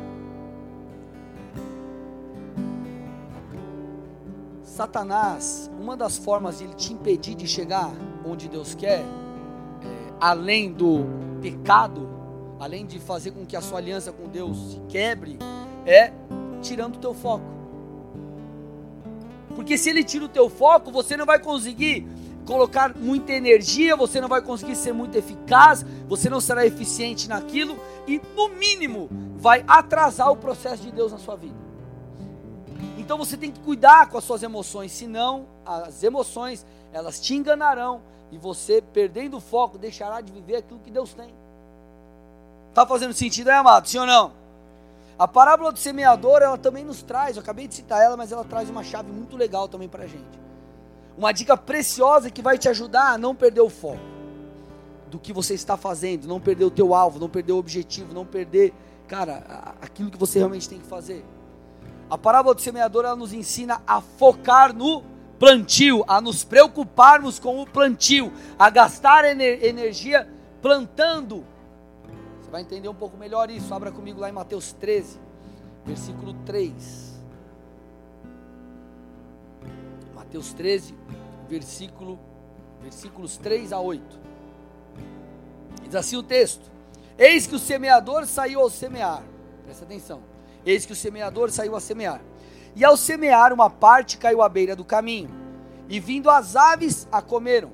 Satanás, uma das formas de ele te impedir de chegar onde Deus quer, é, além do pecado, além de fazer com que a sua aliança com Deus se quebre, é tirando o teu foco. Porque se ele tira o teu foco, você não vai conseguir colocar muita energia, você não vai conseguir ser muito eficaz, você não será eficiente naquilo e no mínimo vai atrasar o processo de Deus na sua vida. Então você tem que cuidar com as suas emoções, senão as emoções elas te enganarão e você, perdendo o foco, deixará de viver aquilo que Deus tem. Está fazendo sentido aí, amado? Sim ou não? A parábola do semeador, ela também nos traz, eu acabei de citar ela, mas ela traz uma chave muito legal também para a gente. Uma dica preciosa que vai te ajudar a não perder o foco do que você está fazendo, não perder o teu alvo, não perder o objetivo, não perder, cara, aquilo que você realmente tem que fazer. A parábola do semeador, ela nos ensina a focar no plantio, a nos preocuparmos com o plantio, a gastar ener energia plantando. Você vai entender um pouco melhor isso. Abra comigo lá em Mateus 13, versículo 3. Mateus 13, versículo, versículos 3 a 8. Diz assim o texto: Eis que o semeador saiu ao semear. Presta atenção. Eis que o semeador saiu a semear. E ao semear, uma parte caiu à beira do caminho, e vindo as aves a comeram.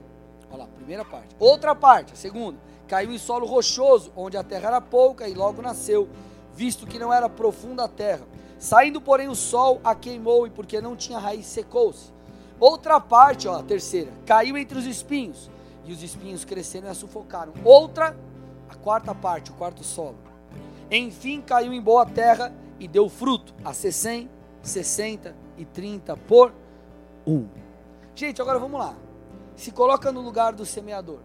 Olha lá, primeira parte. Outra parte, a segunda, caiu em solo rochoso, onde a terra era pouca, e logo nasceu, visto que não era profunda a terra. Saindo, porém, o sol a queimou, e porque não tinha raiz, secou-se. Outra parte, ó, a terceira, caiu entre os espinhos, e os espinhos cresceram e a sufocaram. Outra, a quarta parte, o quarto solo. Enfim, caiu em boa terra e deu fruto, a 60, 60 e 30 por um. Gente, agora vamos lá. Se coloca no lugar do semeador.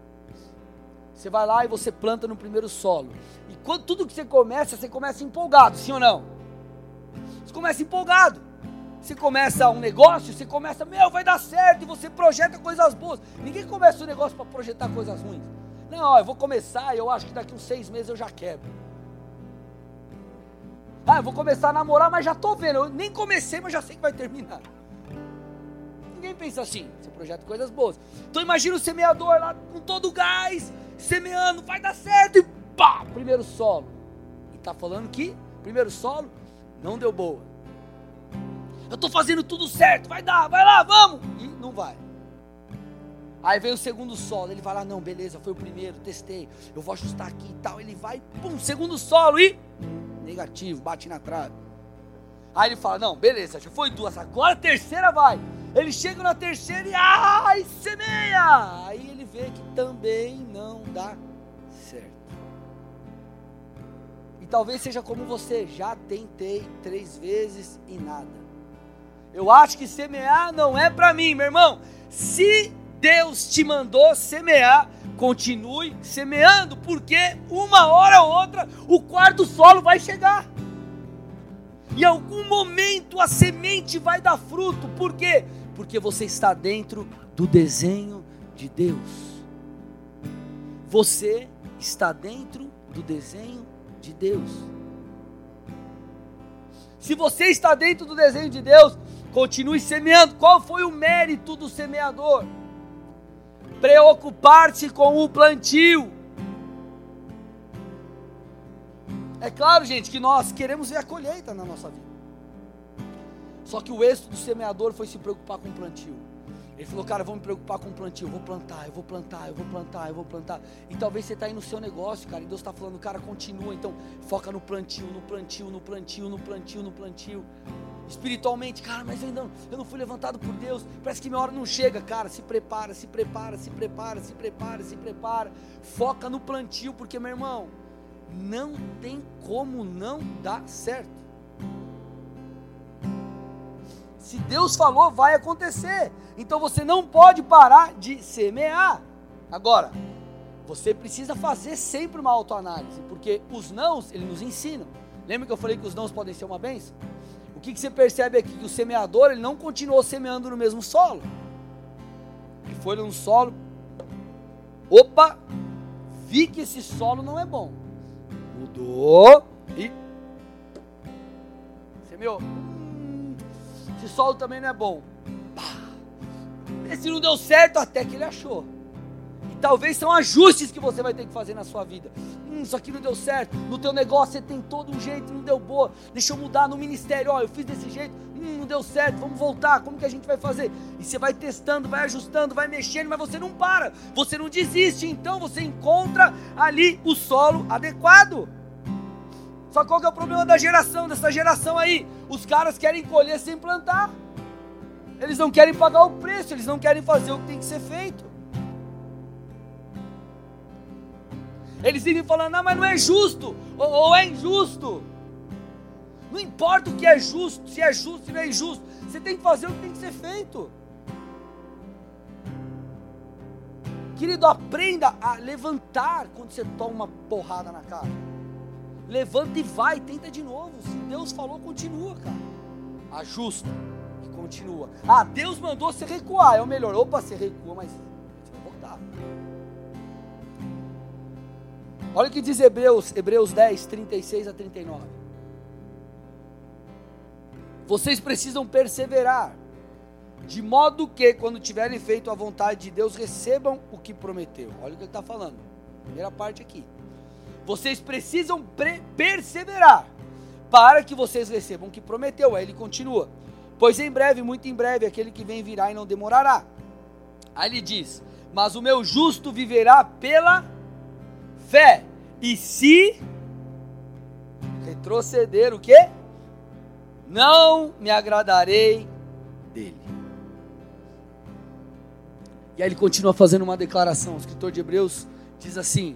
Você vai lá e você planta no primeiro solo. E quando tudo que você começa, você começa empolgado, sim ou não? Você começa empolgado. Você começa um negócio, você começa, meu, vai dar certo, e você projeta coisas boas. Ninguém começa um negócio para projetar coisas ruins. Não, ó, eu vou começar, eu acho que daqui uns seis meses eu já quebro. Ah, eu vou começar a namorar, mas já estou vendo. Eu nem comecei, mas já sei que vai terminar. Ninguém pensa assim. Você projeta coisas boas. Então imagina o semeador lá com todo o gás, semeando, vai dar certo e pá, primeiro solo. E tá falando que primeiro solo não deu boa. Eu estou fazendo tudo certo, vai dar, vai lá, vamos. E não vai. Aí vem o segundo solo, ele vai lá, não, beleza, foi o primeiro, testei, eu vou ajustar aqui e tal. Ele vai, pum, segundo solo e negativo, bate na trave. Aí ele fala, não, beleza, já foi duas, agora a terceira vai. Ele chega na terceira e ai, semeia. Aí ele vê que também não dá certo. E talvez seja como você, já tentei três vezes e nada. Eu acho que semear não é para mim, meu irmão. Se Deus te mandou semear, continue semeando, porque uma hora ou outra o quarto solo vai chegar. Em algum momento a semente vai dar fruto, por quê? Porque você está dentro do desenho de Deus. Você está dentro do desenho de Deus. Se você está dentro do desenho de Deus, continue semeando. Qual foi o mérito do semeador? Preocupar-se com o plantio. É claro, gente, que nós queremos ver a colheita na nossa vida. Só que o êxito do semeador foi se preocupar com o plantio. Ele falou, cara, vou me preocupar com o plantio, eu vou plantar, eu vou plantar, eu vou plantar, eu vou plantar. E talvez você está aí no seu negócio, cara, e Deus está falando, cara, continua, então foca no plantio, no plantio, no plantio, no plantio, no plantio. Espiritualmente, cara, mas eu não, eu não fui levantado por Deus, parece que minha hora não chega, cara, se prepara, se prepara, se prepara, se prepara, se prepara. Foca no plantio, porque, meu irmão, não tem como não dar certo. Se Deus falou, vai acontecer. Então você não pode parar de semear. Agora, você precisa fazer sempre uma autoanálise, porque os nãos, ele nos ensinam. Lembra que eu falei que os nãos podem ser uma benção? Que, que você percebe aqui? Que o semeador, ele não continuou semeando no mesmo solo. Ele foi num solo. Opa! Vi que esse solo não é bom. Mudou e semeou esse solo também não é bom. Esse não deu certo até que ele achou. Talvez são ajustes que você vai ter que fazer na sua vida. Hum, isso aqui não deu certo. No teu negócio você tem todo um jeito, não deu boa. Deixa eu mudar no ministério. Ó, eu fiz desse jeito. Hum, não deu certo. Vamos voltar. Como que a gente vai fazer? E você vai testando, vai ajustando, vai mexendo, mas você não para. Você não desiste. Então você encontra ali o solo adequado. Só qual que é o problema da geração, dessa geração aí? Os caras querem colher sem plantar. Eles não querem pagar o preço, eles não querem fazer o que tem que ser feito. Eles vivem falando, não, mas não é justo, ou, ou é injusto. Não importa o que é justo, se é justo, se não é injusto. Você tem que fazer o que tem que ser feito. Querido, aprenda a levantar quando você toma uma porrada na cara. Levanta e vai, tenta de novo. Se Deus falou, continua, cara. Ajusta e continua. Ah, Deus mandou você recuar, é o melhor. Opa, você recua, mas Olha o que diz Hebreus, Hebreus 10, 36 a 39. Vocês precisam perseverar, de modo que, quando tiverem feito a vontade de Deus, recebam o que prometeu. Olha o que ele está falando. Primeira parte aqui. Vocês precisam perseverar para que vocês recebam o que prometeu. Aí ele continua: Pois em breve, muito em breve, aquele que vem virá e não demorará. Aí ele diz: Mas o meu justo viverá pela fé. E se proceder o quê? Não me agradarei dele. E aí ele continua fazendo uma declaração. O escritor de Hebreus diz assim: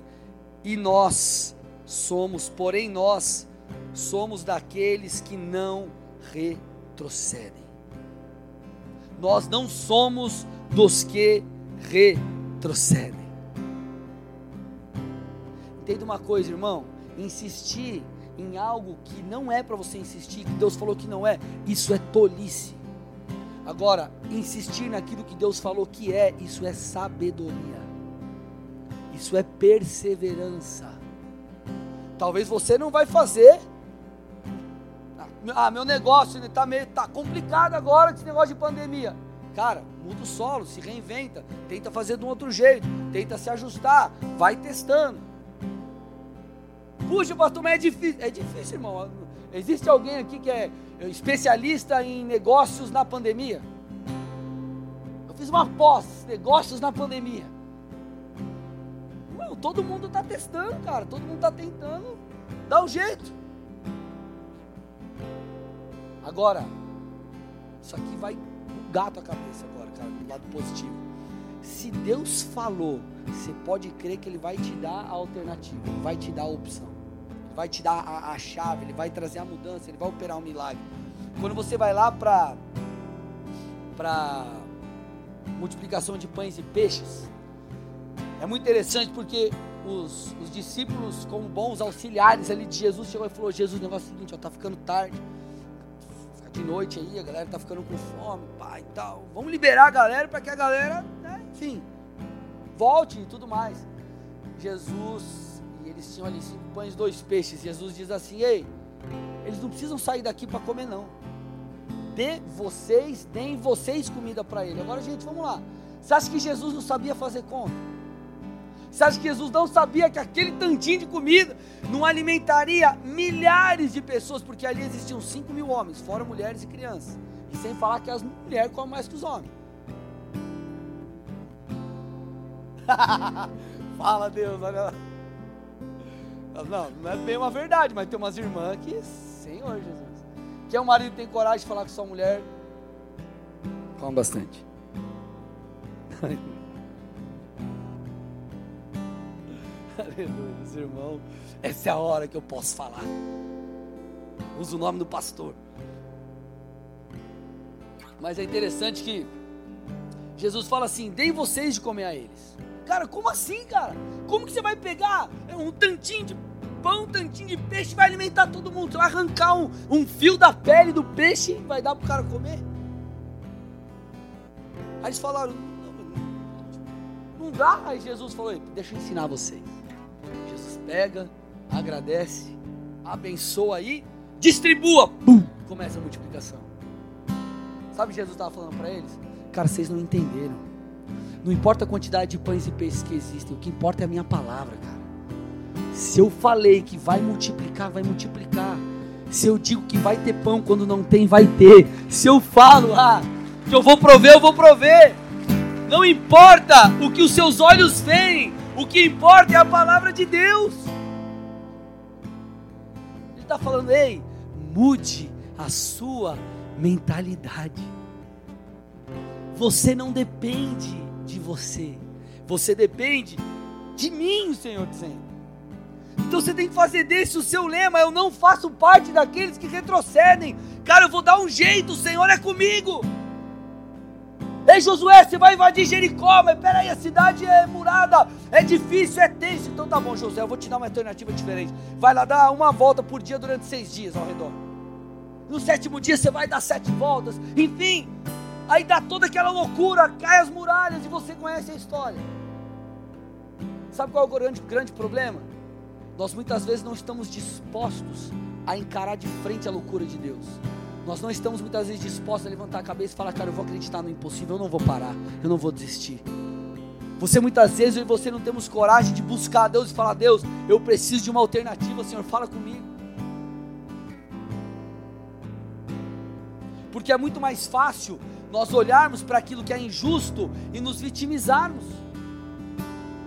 E nós somos, porém nós somos daqueles que não retrocedem. Nós não somos dos que retrocedem. Entenda uma coisa, irmão: insistir em algo que não é para você insistir, que Deus falou que não é, isso é tolice. Agora, insistir naquilo que Deus falou que é, isso é sabedoria. Isso é perseverança. Talvez você não vai fazer. Ah, meu negócio está meio tá complicado agora esse negócio de pandemia. Cara, muda o solo, se reinventa, tenta fazer de um outro jeito, tenta se ajustar, vai testando. Puxa, pastor, mas é difícil. É difícil, irmão. Existe alguém aqui que é especialista em negócios na pandemia? Eu fiz uma pós, negócios na pandemia. Não, todo mundo está testando, cara. Todo mundo está tentando dar um jeito. Agora, isso aqui vai gato a cabeça agora, cara, do lado positivo. Se Deus falou, você pode crer que Ele vai te dar a alternativa, Ele vai te dar a opção, vai te dar a, a chave, Ele vai trazer a mudança, Ele vai operar um milagre. Quando você vai lá para para multiplicação de pães e peixes, é muito interessante porque os, os discípulos, como bons auxiliares ali de Jesus, chegou e falou: Jesus, o negócio é o seguinte, está ficando tarde de noite aí, a galera tá ficando com fome, pai e tal. Vamos liberar a galera para que a galera, né, enfim, volte e tudo mais. Jesus, eles tinham ali cinco pães, dois peixes. Jesus diz assim: Ei, eles não precisam sair daqui para comer, não. Dê vocês, deem vocês comida para ele. Agora, gente, vamos lá. Você acha que Jesus não sabia fazer conta? Você acha que Jesus não sabia que aquele tantinho de comida não alimentaria milhares de pessoas? Porque ali existiam 5 mil homens, fora mulheres e crianças. E sem falar que as mulheres comem mais que os homens. *laughs* Fala Deus, olha lá. Não, não é bem uma verdade, mas tem umas irmãs que, Senhor Jesus. Que é um marido que tem coragem de falar com sua mulher. Come bastante. *laughs* Aleluia, irmão. Essa é a hora que eu posso falar. Usa o nome do pastor. Mas é interessante que Jesus fala assim: deem vocês de comer a eles. Cara, como assim, cara? Como que você vai pegar um tantinho de pão, um tantinho de peixe vai alimentar todo mundo? Você vai arrancar um, um fio da pele do peixe e vai dar para o cara comer? Aí eles falaram: não, dá. Aí Jesus falou: deixa eu ensinar vocês pega, agradece, abençoa aí, distribua, pum, começa a multiplicação. Sabe o que Jesus estava falando para eles? Cara, vocês não entenderam. Não importa a quantidade de pães e peixes que existem, o que importa é a minha palavra, cara. Se eu falei que vai multiplicar, vai multiplicar. Se eu digo que vai ter pão quando não tem, vai ter. Se eu falo, ah, que eu vou prover, eu vou prover. Não importa o que os seus olhos veem, o que importa é a palavra de Deus. Ele está falando, ei, mude a sua mentalidade. Você não depende de você, você depende de mim, o Senhor dizendo. Então você tem que fazer desse o seu lema. Eu não faço parte daqueles que retrocedem. Cara, eu vou dar um jeito, o Senhor é comigo. Ei Josué, você vai invadir Jericó, mas peraí, a cidade é murada, é difícil, é tenso. Então tá bom, Josué, eu vou te dar uma alternativa diferente. Vai lá dar uma volta por dia durante seis dias ao redor. No sétimo dia você vai dar sete voltas. Enfim, aí dá toda aquela loucura, cai as muralhas e você conhece a história. Sabe qual é o grande, grande problema? Nós muitas vezes não estamos dispostos a encarar de frente a loucura de Deus. Nós não estamos muitas vezes dispostos a levantar a cabeça e falar, cara, eu vou acreditar no impossível, eu não vou parar, eu não vou desistir. Você muitas vezes eu e você não temos coragem de buscar a Deus e falar, Deus, eu preciso de uma alternativa, Senhor, fala comigo. Porque é muito mais fácil nós olharmos para aquilo que é injusto e nos vitimizarmos.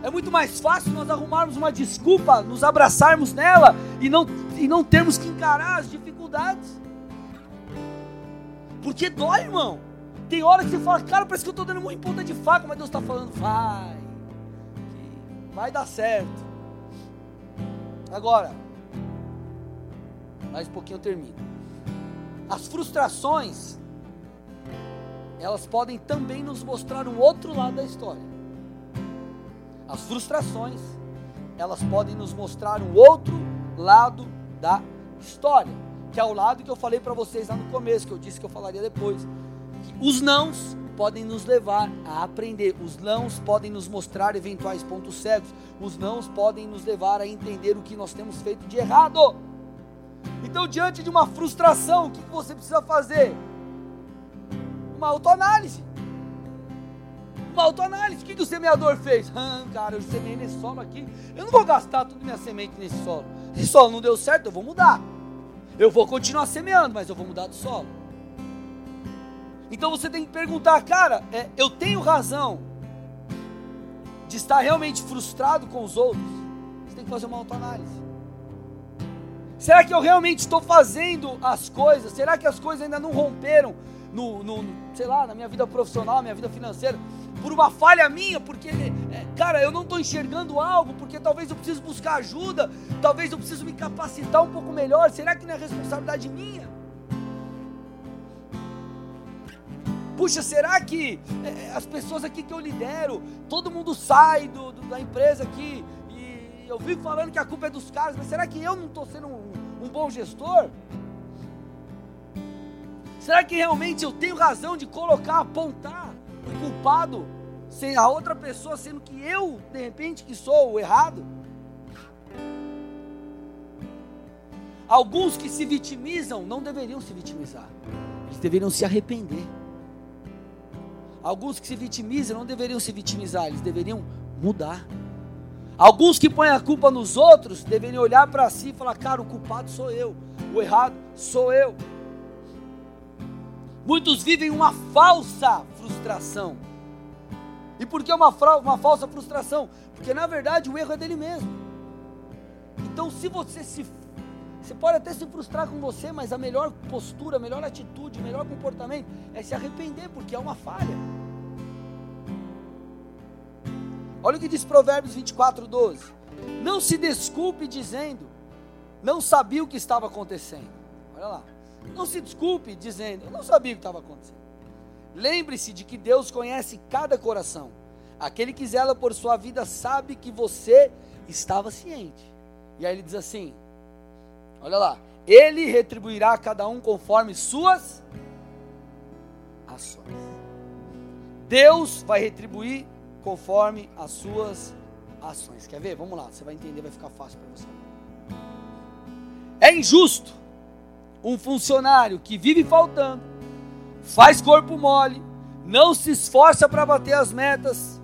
É muito mais fácil nós arrumarmos uma desculpa, nos abraçarmos nela e não, e não termos que encarar as dificuldades. Porque dói, irmão. Tem hora que você fala, cara, parece que eu estou dando uma ponta de faca, mas Deus está falando, vai, vai dar certo. Agora, mais um pouquinho eu termino. As frustrações, elas podem também nos mostrar um outro lado da história. As frustrações, elas podem nos mostrar um outro lado da história, que é o lado que eu falei para vocês lá no começo, que eu disse que eu falaria depois. Os nãos podem nos levar a aprender, os nãos podem nos mostrar eventuais pontos cegos, os nãos podem nos levar a entender o que nós temos feito de errado. Então, diante de uma frustração, o que você precisa fazer? Uma autoanálise. Autoanálise. O que, que o semeador fez? Ah, cara, eu semei nesse solo aqui. Eu não vou gastar toda minha semente nesse solo. Esse solo não deu certo, eu vou mudar. Eu vou continuar semeando, mas eu vou mudar de solo. Então você tem que perguntar, cara, é, eu tenho razão de estar realmente frustrado com os outros? Você tem que fazer uma autoanálise. Será que eu realmente estou fazendo as coisas? Será que as coisas ainda não romperam no, no sei lá, na minha vida profissional, na minha vida financeira? por uma falha minha, porque, é, cara, eu não estou enxergando algo, porque talvez eu preciso buscar ajuda, talvez eu preciso me capacitar um pouco melhor. Será que não é responsabilidade minha? Puxa, será que é, as pessoas aqui que eu lidero, todo mundo sai do, do, da empresa aqui e eu vivo falando que a culpa é dos caras, mas será que eu não estou sendo um, um bom gestor? Será que realmente eu tenho razão de colocar, apontar o culpado sem a outra pessoa, sendo que eu, de repente, que sou o errado? Alguns que se vitimizam não deveriam se vitimizar, eles deveriam se arrepender. Alguns que se vitimizam não deveriam se vitimizar, eles deveriam mudar. Alguns que põem a culpa nos outros deveriam olhar para si e falar: cara, o culpado sou eu, o errado sou eu. Muitos vivem uma falsa frustração. E por que uma, uma falsa frustração? Porque na verdade o erro é dele mesmo. Então, se você se. Você pode até se frustrar com você, mas a melhor postura, a melhor atitude, o melhor comportamento é se arrepender, porque é uma falha. Olha o que diz Provérbios 24, 12. Não se desculpe dizendo, não sabia o que estava acontecendo. Olha lá. Não se desculpe dizendo, eu não sabia o que estava acontecendo. Lembre-se de que Deus conhece cada coração. Aquele que zela por sua vida sabe que você estava ciente. E aí ele diz assim: Olha lá, ele retribuirá a cada um conforme suas ações. Deus vai retribuir conforme as suas ações. Quer ver? Vamos lá, você vai entender, vai ficar fácil para você. É injusto um funcionário que vive faltando, faz corpo mole, não se esforça para bater as metas,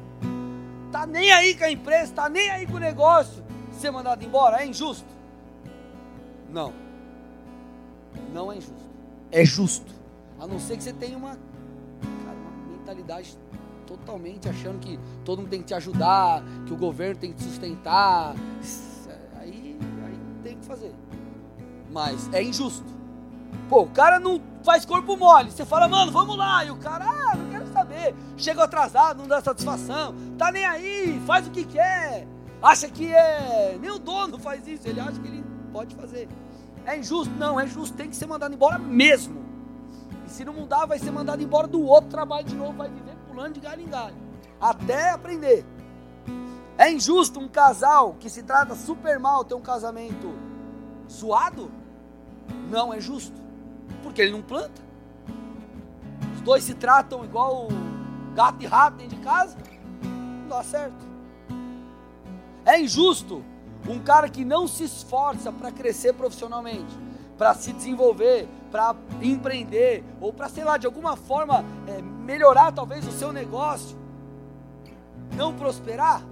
tá nem aí com a empresa, tá nem aí com o negócio, ser mandado embora, é injusto? Não. Não é injusto. É justo. A não ser que você tenha uma, cara, uma mentalidade totalmente achando que todo mundo tem que te ajudar, que o governo tem que te sustentar. Aí, aí tem que fazer. Mas é injusto. Pô, o cara não faz corpo mole. Você fala, mano, vamos lá. E o cara, ah, não quero saber. Chega atrasado, não dá satisfação. Tá nem aí, faz o que quer. Acha que é. Nem o dono faz isso. Ele acha que ele pode fazer. É injusto? Não, é justo. Tem que ser mandado embora mesmo. E se não mudar, vai ser mandado embora do outro trabalho de novo. Vai viver pulando de galho em galho. Até aprender. É injusto um casal que se trata super mal ter um casamento suado? Não é justo. Porque ele não planta. Os dois se tratam igual gato e rato dentro de casa. Não dá certo. É injusto um cara que não se esforça para crescer profissionalmente, para se desenvolver, para empreender, ou para, sei lá, de alguma forma é, melhorar talvez o seu negócio, não prosperar.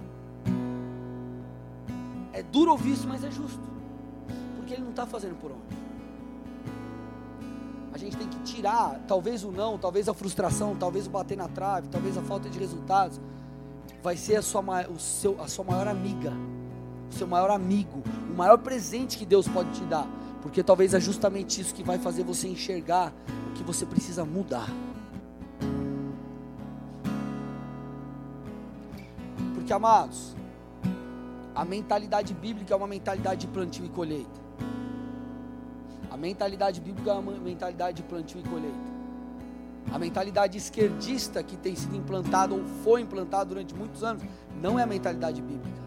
É duro ouvir isso, mas é justo. Porque ele não está fazendo por onde a gente tem que tirar, talvez o não, talvez a frustração, talvez o bater na trave, talvez a falta de resultados. vai ser a sua, o seu, a sua maior amiga, o seu maior amigo, o maior presente que Deus pode te dar. Porque talvez é justamente isso que vai fazer você enxergar o que você precisa mudar. Porque, amados, a mentalidade bíblica é uma mentalidade de plantio e colheita. A mentalidade bíblica é uma mentalidade de plantio e colheita. A mentalidade esquerdista que tem sido implantada ou foi implantada durante muitos anos não é a mentalidade bíblica.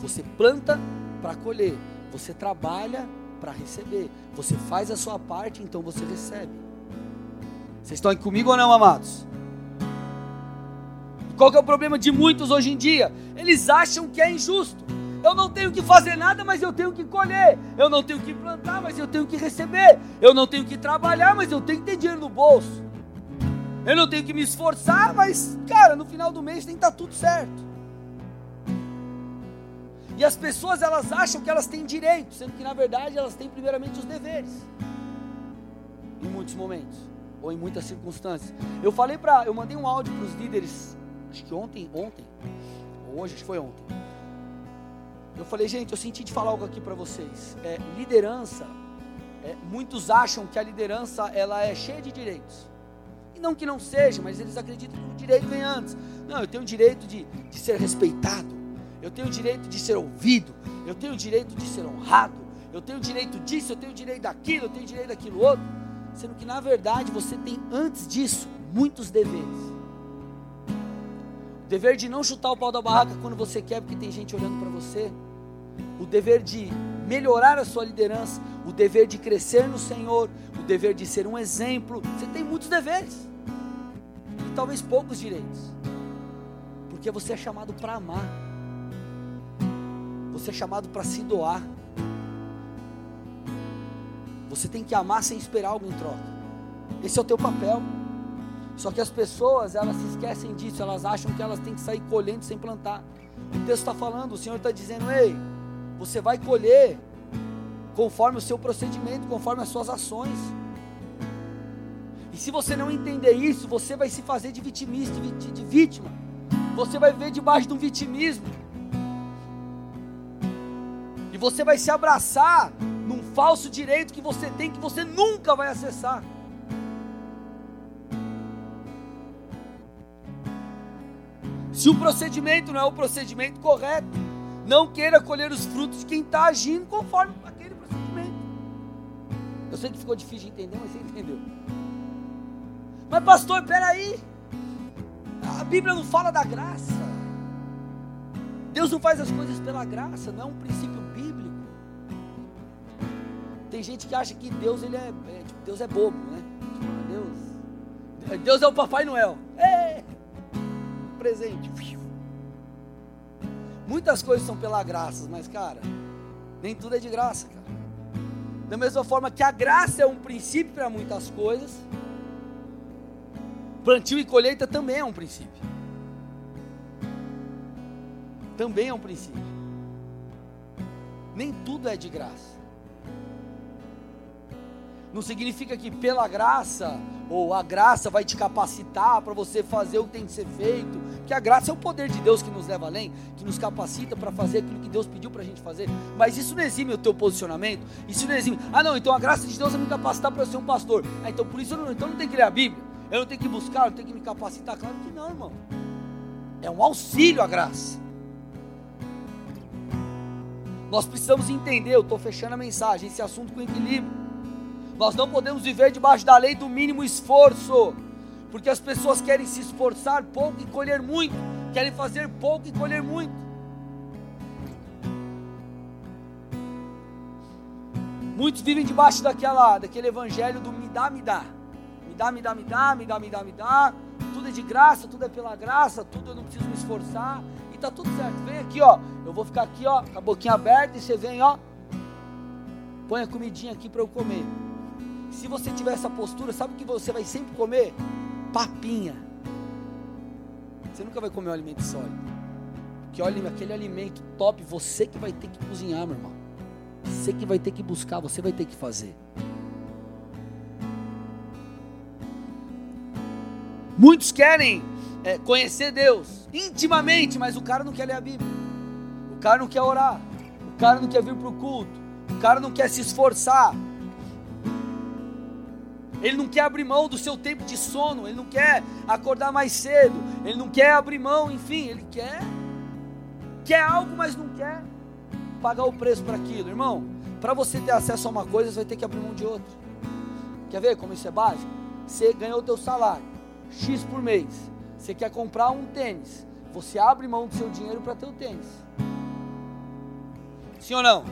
Você planta para colher, você trabalha para receber, você faz a sua parte, então você recebe. Vocês estão aqui comigo ou não, amados? Qual que é o problema de muitos hoje em dia? Eles acham que é injusto. Eu não tenho que fazer nada, mas eu tenho que colher. Eu não tenho que plantar, mas eu tenho que receber. Eu não tenho que trabalhar, mas eu tenho que ter dinheiro no bolso. Eu não tenho que me esforçar, mas, cara, no final do mês tem que estar tudo certo. E as pessoas elas acham que elas têm direito, sendo que na verdade elas têm primeiramente os deveres. Em muitos momentos, ou em muitas circunstâncias. Eu falei para, eu mandei um áudio para os líderes, acho que ontem, ontem, ou hoje, acho que foi ontem eu falei, gente, eu senti de falar algo aqui para vocês. É, liderança, é, muitos acham que a liderança ela é cheia de direitos. E não que não seja, mas eles acreditam que o direito vem antes. Não, eu tenho o direito de, de ser respeitado. Eu tenho o direito de ser ouvido. Eu tenho o direito de ser honrado. Eu tenho o direito disso, eu tenho o direito daquilo, eu tenho o direito daquilo outro. Sendo que na verdade você tem antes disso muitos deveres. O dever de não chutar o pau da barraca quando você quer, porque tem gente olhando para você o dever de melhorar a sua liderança, o dever de crescer no Senhor, o dever de ser um exemplo. Você tem muitos deveres e talvez poucos direitos, porque você é chamado para amar, você é chamado para se doar. Você tem que amar sem esperar algo em troca. Esse é o teu papel. Só que as pessoas, elas se esquecem disso, elas acham que elas têm que sair colhendo sem plantar. O texto está falando, o Senhor está dizendo, ei, você vai colher conforme o seu procedimento, conforme as suas ações. E se você não entender isso, você vai se fazer de vitimista, de, vítima. Você vai viver debaixo de um vitimismo. E você vai se abraçar num falso direito que você tem que você nunca vai acessar. Se o procedimento não é o procedimento correto, não queira colher os frutos de quem está agindo conforme aquele procedimento. Eu sei que ficou difícil de entender, mas você entendeu. Mas pastor, peraí. A Bíblia não fala da graça. Deus não faz as coisas pela graça, não é um princípio bíblico. Tem gente que acha que Deus ele é, é tipo, Deus é bobo, né? Tipo, Deus, Deus é o Papai Noel. É, presente. Muitas coisas são pela graça, mas cara, nem tudo é de graça, cara. Da mesma forma que a graça é um princípio para muitas coisas, plantio e colheita também é um princípio. Também é um princípio. Nem tudo é de graça. Não significa que pela graça ou a graça vai te capacitar para você fazer o que tem que ser feito, que a graça é o poder de Deus que nos leva além, que nos capacita para fazer aquilo que Deus pediu para a gente fazer, mas isso não exime o teu posicionamento, isso não exime, ah não, então a graça de Deus vai me capacitar para ser um pastor, ah, então por isso eu não, então não tenho que ler a Bíblia, eu não tenho que buscar, eu não tenho que me capacitar, claro que não, irmão, é um auxílio a graça, nós precisamos entender, eu estou fechando a mensagem, esse assunto com equilíbrio, nós não podemos viver debaixo da lei do mínimo esforço, porque as pessoas querem se esforçar pouco e colher muito, querem fazer pouco e colher muito. Muitos vivem debaixo daquela, daquele evangelho do me dá, me dá. Me dá, me dá, me dá, me dá, me dá, me dá. Tudo é de graça, tudo é pela graça, tudo eu não preciso me esforçar. E tá tudo certo. Vem aqui, ó. Eu vou ficar aqui, ó, com a boquinha aberta e você vem, ó. Põe a comidinha aqui para eu comer. Se você tiver essa postura, sabe o que você vai sempre comer? Papinha. Você nunca vai comer um alimento sólido. Porque olha, aquele alimento top, você que vai ter que cozinhar, meu irmão. Você que vai ter que buscar, você vai ter que fazer. Muitos querem é, conhecer Deus intimamente, mas o cara não quer ler a Bíblia. O cara não quer orar. O cara não quer vir para o culto. O cara não quer se esforçar. Ele não quer abrir mão do seu tempo de sono, ele não quer acordar mais cedo, ele não quer abrir mão, enfim, ele quer quer algo, mas não quer pagar o preço para aquilo, irmão. Para você ter acesso a uma coisa, você vai ter que abrir mão de outra. Quer ver como isso é básico? Você ganhou o teu salário, X por mês. Você quer comprar um tênis. Você abre mão do seu dinheiro para ter o tênis. Sim ou não?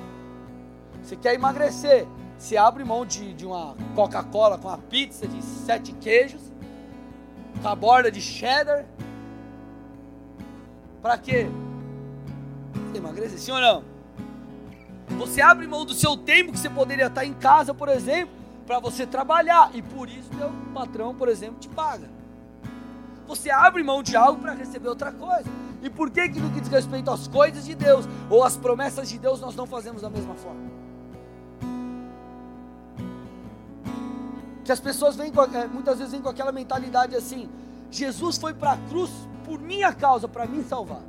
Você quer emagrecer. Você abre mão de, de uma Coca-Cola com uma pizza de sete queijos, com a borda de cheddar. Para quê? Você emagrecer, sim ou não? Você abre mão do seu tempo que você poderia estar em casa, por exemplo, para você trabalhar. E por isso o patrão, por exemplo, te paga. Você abre mão de algo para receber outra coisa. E por que que no que diz respeito às coisas de Deus ou às promessas de Deus nós não fazemos da mesma forma? Que as pessoas vêm é, muitas vezes vêm com aquela mentalidade assim: Jesus foi para a cruz por minha causa, para me salvar.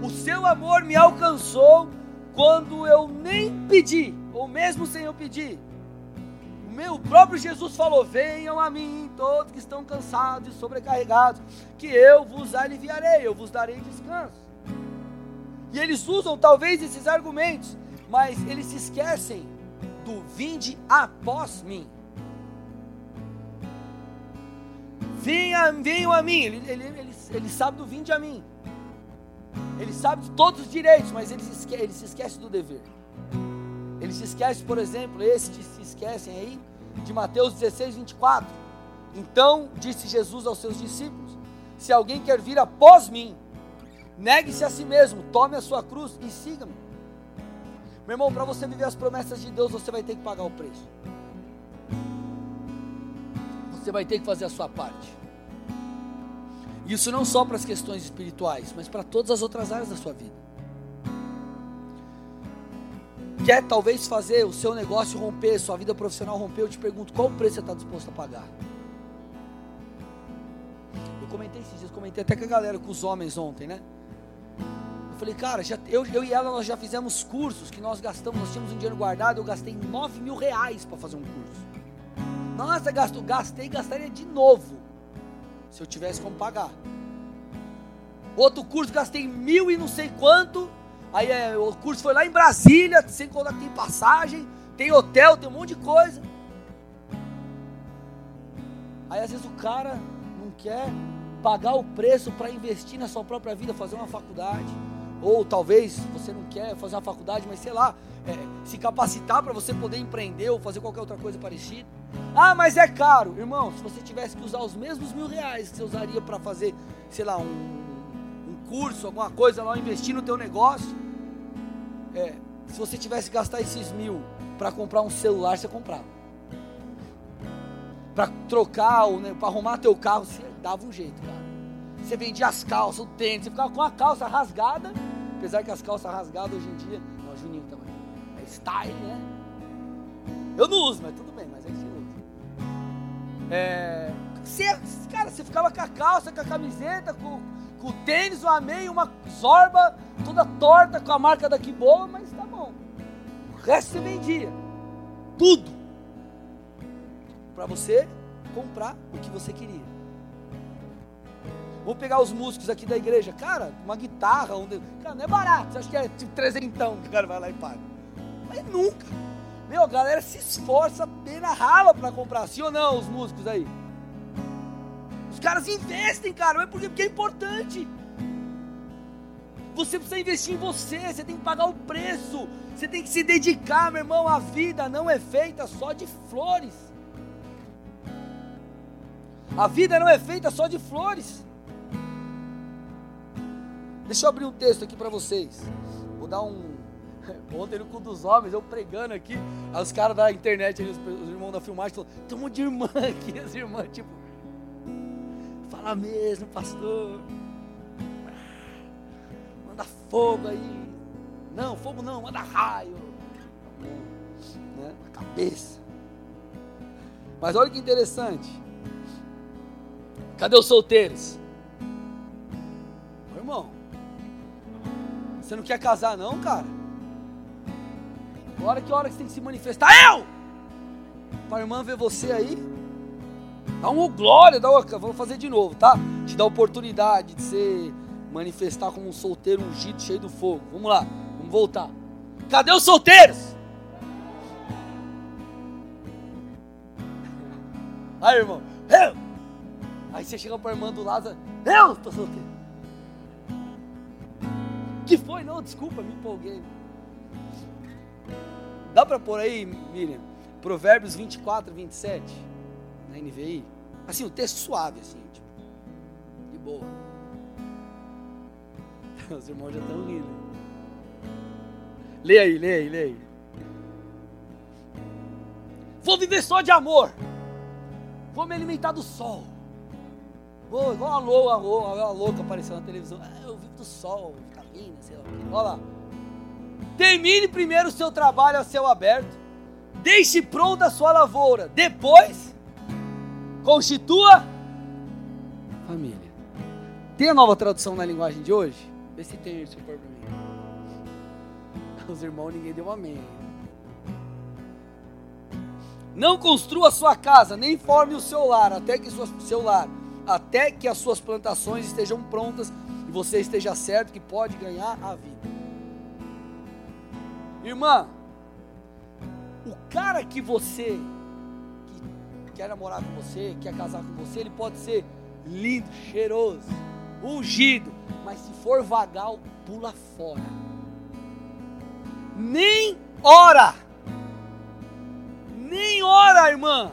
O seu amor me alcançou quando eu nem pedi, ou mesmo sem eu pedir. O meu próprio Jesus falou: Venham a mim, todos que estão cansados e sobrecarregados, que eu vos aliviarei, eu vos darei descanso. E eles usam talvez esses argumentos, mas eles se esquecem do vinde após mim. Venha, venham a mim. Ele, ele, ele, ele sabe do vinde a mim. Ele sabe de todos os direitos, mas ele se, esquece, ele se esquece do dever. Ele se esquece, por exemplo, esses se esquecem aí, de Mateus 16, 24. Então disse Jesus aos seus discípulos: Se alguém quer vir após mim, negue-se a si mesmo, tome a sua cruz e siga-me. Meu irmão, para você viver as promessas de Deus, você vai ter que pagar o preço. Você vai ter que fazer a sua parte. Isso não só para as questões espirituais, mas para todas as outras áreas da sua vida. Quer talvez fazer o seu negócio romper, sua vida profissional romper, eu te pergunto, qual o preço você está disposto a pagar? Eu comentei esses dias, comentei até com a galera, com os homens ontem, né? Eu falei, cara, já, eu, eu e ela nós já fizemos cursos que nós gastamos, nós tínhamos um dinheiro guardado, eu gastei 9 mil reais para fazer um curso. Nossa, gasto, gastei, gastaria de novo se eu tivesse como pagar. Outro curso gastei mil e não sei quanto. Aí é, o curso foi lá em Brasília, sem contar que tem passagem, tem hotel, tem um monte de coisa. Aí às vezes o cara não quer pagar o preço para investir na sua própria vida, fazer uma faculdade. Ou talvez você não quer fazer uma faculdade, mas sei lá, é, se capacitar para você poder empreender ou fazer qualquer outra coisa parecida. Ah, mas é caro. Irmão, se você tivesse que usar os mesmos mil reais que você usaria para fazer, sei lá, um, um curso, alguma coisa lá, investir no teu negócio, é, se você tivesse que gastar esses mil para comprar um celular, você comprava. Para trocar, né, para arrumar teu carro, você dava um jeito, cara. Você vendia as calças, o tênis, você ficava com a calça rasgada, apesar que as calças rasgadas hoje em dia, não, Juninho também, é style, né? Eu não uso, mas tudo bem, mas é estilo. É, você, cara, você ficava com a calça, com a camiseta, com, com o tênis, uma meia, uma zorba, toda torta, com a marca daqui boa, mas tá bom. O resto você vendia. Tudo. Para você comprar o que você queria. Vou pegar os músicos aqui da igreja. Cara, uma guitarra, um... cara, não é barato. Você acha que é tipo trezentão que o cara vai lá e paga? Mas nunca. Meu, a galera se esforça bem na rala para comprar, sim ou não, os músicos aí? Os caras investem, cara, mas por quê? Porque é importante. Você precisa investir em você, você tem que pagar o preço, você tem que se dedicar, meu irmão. A vida não é feita só de flores. A vida não é feita só de flores. Deixa eu abrir um texto aqui para vocês. Vou dar um *laughs* Ontem no culto dos homens, eu pregando aqui, os caras da internet, os, os, irmãos da filmagem, falaram, tem um monte de irmã *laughs* aqui, as irmãs, tipo, fala mesmo, pastor. Manda fogo aí. Não, fogo não, manda raio. Né? Na cabeça. Mas olha que interessante. Cadê os solteiros? Você não quer casar, não, cara? Agora que hora que você tem que se manifestar? Eu! Para a irmã ver você aí. Dá uma glória, dá uma, vou fazer de novo, tá? Te dá a oportunidade de se manifestar como um solteiro ungido, cheio do fogo. Vamos lá, vamos voltar. Cadê os solteiros? Aí, irmão, eu! Aí você chega para a irmã do lado, eu tô solteiro. Que foi? Não, desculpa, me empolguei. Dá para pôr aí, Miriam? Provérbios 24, 27, na NVI. Assim, o um texto suave, assim, tipo, de boa. *laughs* Os irmãos já estão rindo. Lê aí, lê aí, lê aí. Vou viver só de amor. Vou me alimentar do sol. Vou, igual a louca, a louca, a louca apareceu na televisão. Ah, eu vivo do sol, vitamina, sei lá. Olha lá. Termine primeiro o seu trabalho a céu aberto. Deixe pronta a sua lavoura. Depois, constitua família. Tem a nova tradução na linguagem de hoje? Vê se tem isso por mim. *laughs* Os irmãos, ninguém deu amém. Não construa sua casa, nem forme o seu lar, até que sua, seu lar, até que as suas plantações estejam prontas você esteja certo que pode ganhar a vida. Irmã, o cara que você que quer namorar com você, quer casar com você, ele pode ser lindo, cheiroso, ungido, mas se for vagal, pula fora. Nem ora. Nem ora, irmã.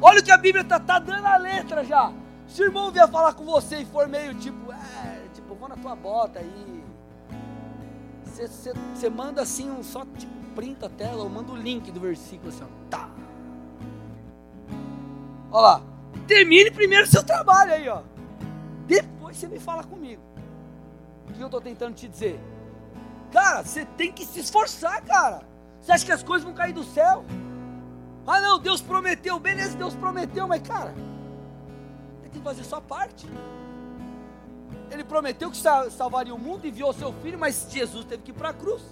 Olha o que a Bíblia está tá dando a letra já. Se o irmão vier falar com você e for meio tipo, vou na tua bota aí. Você manda assim um só tipo printa a tela, eu mando o link do versículo assim, ó, tá. Olha lá. Termine primeiro seu trabalho aí, ó. Depois você me fala comigo. O que eu estou tentando te dizer? Cara, você tem que se esforçar, cara. Você acha que as coisas vão cair do céu? Ah, não, Deus prometeu. Beleza, Deus prometeu, mas, cara, tem que fazer sua parte. Ele prometeu que salvaria o mundo, enviou seu filho, mas Jesus teve que ir para a cruz.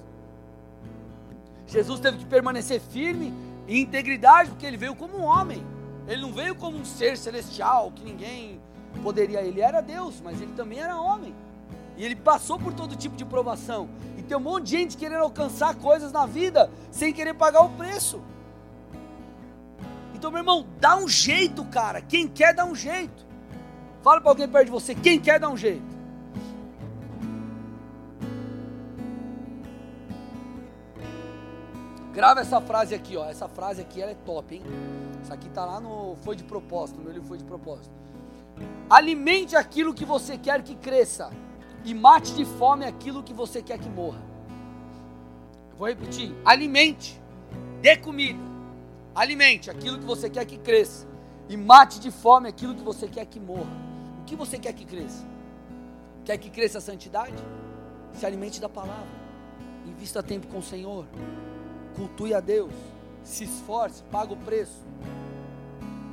Jesus teve que permanecer firme em integridade, porque ele veio como um homem. Ele não veio como um ser celestial que ninguém poderia. Ele era Deus, mas ele também era homem. E ele passou por todo tipo de provação. E tem um monte de gente querendo alcançar coisas na vida sem querer pagar o preço. Então, meu irmão, dá um jeito, cara. Quem quer, dá um jeito. Fala para alguém perto de você: quem quer, dá um jeito. Grava essa frase aqui, ó. Essa frase aqui ela é top, hein? Isso aqui tá lá no Foi de Propósito, no meu livro Foi de Propósito. Alimente aquilo que você quer que cresça e mate de fome aquilo que você quer que morra. vou repetir: alimente, dê comida, alimente aquilo que você quer que cresça e mate de fome aquilo que você quer que morra. O que você quer que cresça? Quer que cresça a santidade? Se alimente da palavra. Invista tempo com o Senhor cultue a Deus, se esforce, paga o preço.